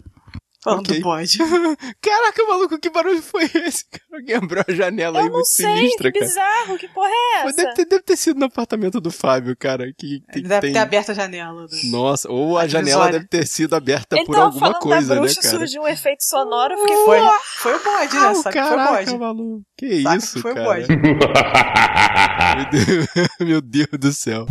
Falando Ok. do bode. <laughs> Caraca, maluco, que barulho foi esse? Cara, alguém abriu a janela aí Eu não muito sei, sinistra, que cara. bizarro, que porra é Mas essa? Deve ter, deve ter sido no apartamento do Fábio, cara. Que, que deve tem... ter aberto a janela. Do... Nossa, ou a Mas janela deve ter sido aberta Ele por tava alguma coisa, da né, bruxa, cara? surgiu um efeito sonoro, eu fiquei... Foi, foi o bode, né? Sabe que foi o caraca, bode. maluco. Que Saca isso, que foi o cara? bode. Meu Deus, <laughs> meu Deus do céu.